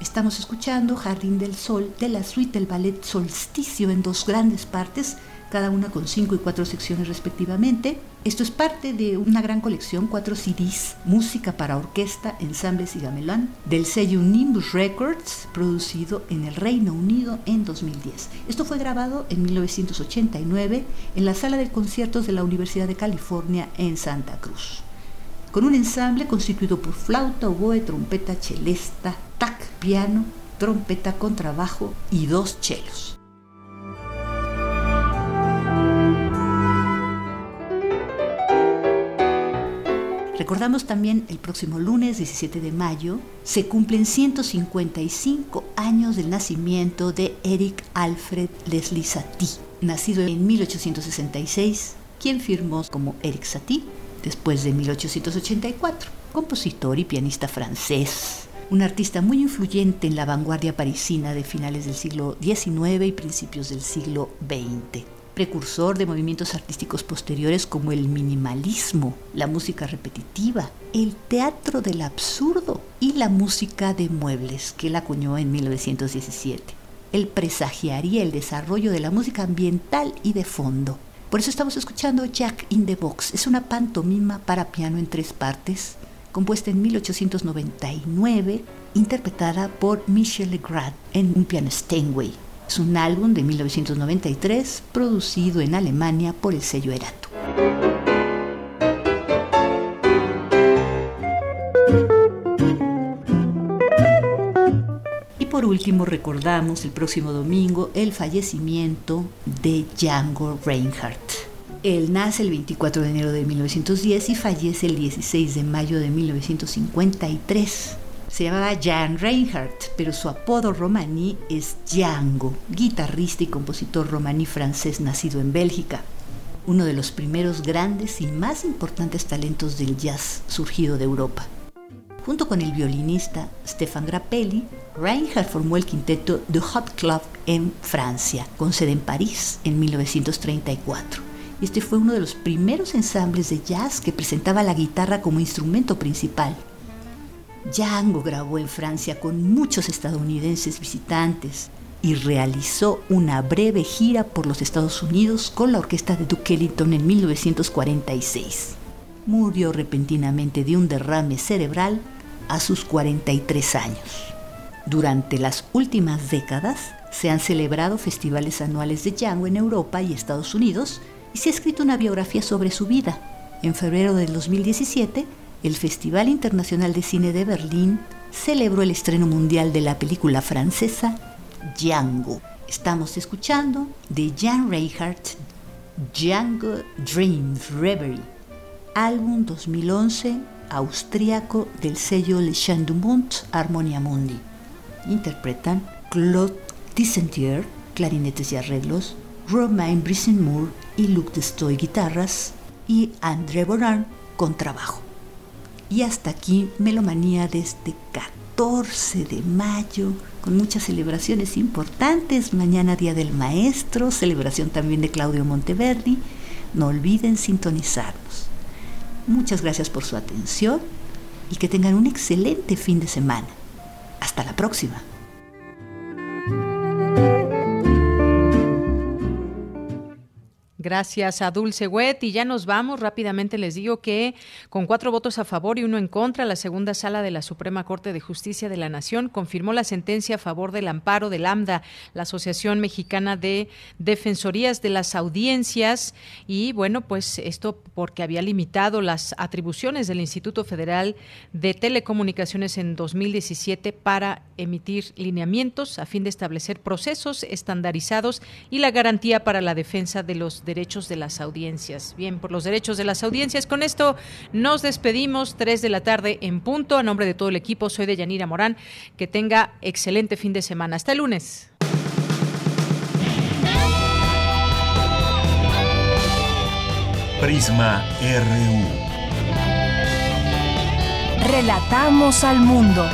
Estamos escuchando Jardín del Sol de la suite del ballet Solsticio en dos grandes partes, cada una con cinco y cuatro secciones respectivamente. Esto es parte de una gran colección, cuatro CDs, música para orquesta, ensambles y gamelán, del sello Nimbus Records, producido en el Reino Unido en 2010. Esto fue grabado en 1989 en la sala de conciertos de la Universidad de California en Santa Cruz con un ensamble constituido por flauta, oboe, trompeta, celesta, tac, piano, trompeta, contrabajo y dos chelos. Recordamos también el próximo lunes 17 de mayo se cumplen 155 años del nacimiento de Eric Alfred Leslie Satie, nacido en 1866, quien firmó como Eric Satie después de 1884, compositor y pianista francés, un artista muy influyente en la vanguardia parisina de finales del siglo XIX y principios del siglo XX, precursor de movimientos artísticos posteriores como el minimalismo, la música repetitiva, el teatro del absurdo y la música de muebles que él acuñó en 1917. Él presagiaría el desarrollo de la música ambiental y de fondo, por eso estamos escuchando Jack in the Box. Es una pantomima para piano en tres partes, compuesta en 1899, interpretada por Michel Legrand en un piano Steinway. Es un álbum de 1993 producido en Alemania por el sello Erato. por último recordamos el próximo domingo el fallecimiento de Django Reinhardt. Él nace el 24 de enero de 1910 y fallece el 16 de mayo de 1953. Se llamaba Jan Reinhardt, pero su apodo romaní es Django, guitarrista y compositor romaní francés nacido en Bélgica. Uno de los primeros grandes y más importantes talentos del jazz surgido de Europa. Junto con el violinista Stefan Grappelli, Reinhardt formó el quinteto The Hot Club en Francia, con sede en París en 1934. Este fue uno de los primeros ensambles de jazz que presentaba la guitarra como instrumento principal. Django grabó en Francia con muchos estadounidenses visitantes y realizó una breve gira por los Estados Unidos con la orquesta de Duke Ellington en 1946. Murió repentinamente de un derrame cerebral a sus 43 años. Durante las últimas décadas se han celebrado festivales anuales de Django en Europa y Estados Unidos y se ha escrito una biografía sobre su vida. En febrero del 2017, el Festival Internacional de Cine de Berlín celebró el estreno mundial de la película francesa Django. Estamos escuchando de Jan Reinhardt Django Dream Reverie, álbum 2011 austríaco del sello Le Chant du Monde Harmonia Mundi. Interpretan Claude Dissentier, clarinetes y arreglos, Romain Brisson-Moore y Luc Destoy, guitarras, y André Boran, trabajo. Y hasta aquí Melomanía de este 14 de mayo, con muchas celebraciones importantes. Mañana Día del Maestro, celebración también de Claudio Monteverdi. No olviden sintonizarnos. Muchas gracias por su atención y que tengan un excelente fin de semana. Hasta la próxima. Gracias a Dulce Wet. Y ya nos vamos. Rápidamente les digo que con cuatro votos a favor y uno en contra, la segunda sala de la Suprema Corte de Justicia de la Nación confirmó la sentencia a favor del amparo del AMDA, la Asociación Mexicana de Defensorías de las Audiencias. Y bueno, pues esto porque había limitado las atribuciones del Instituto Federal de Telecomunicaciones en 2017 para emitir lineamientos a fin de establecer procesos estandarizados y la garantía para la defensa de los derechos derechos de las audiencias. Bien, por los derechos de las audiencias. Con esto nos despedimos, 3 de la tarde en punto. A nombre de todo el equipo, soy de Yanira Morán. Que tenga excelente fin de semana. Hasta el lunes. Prisma RU. Relatamos al mundo.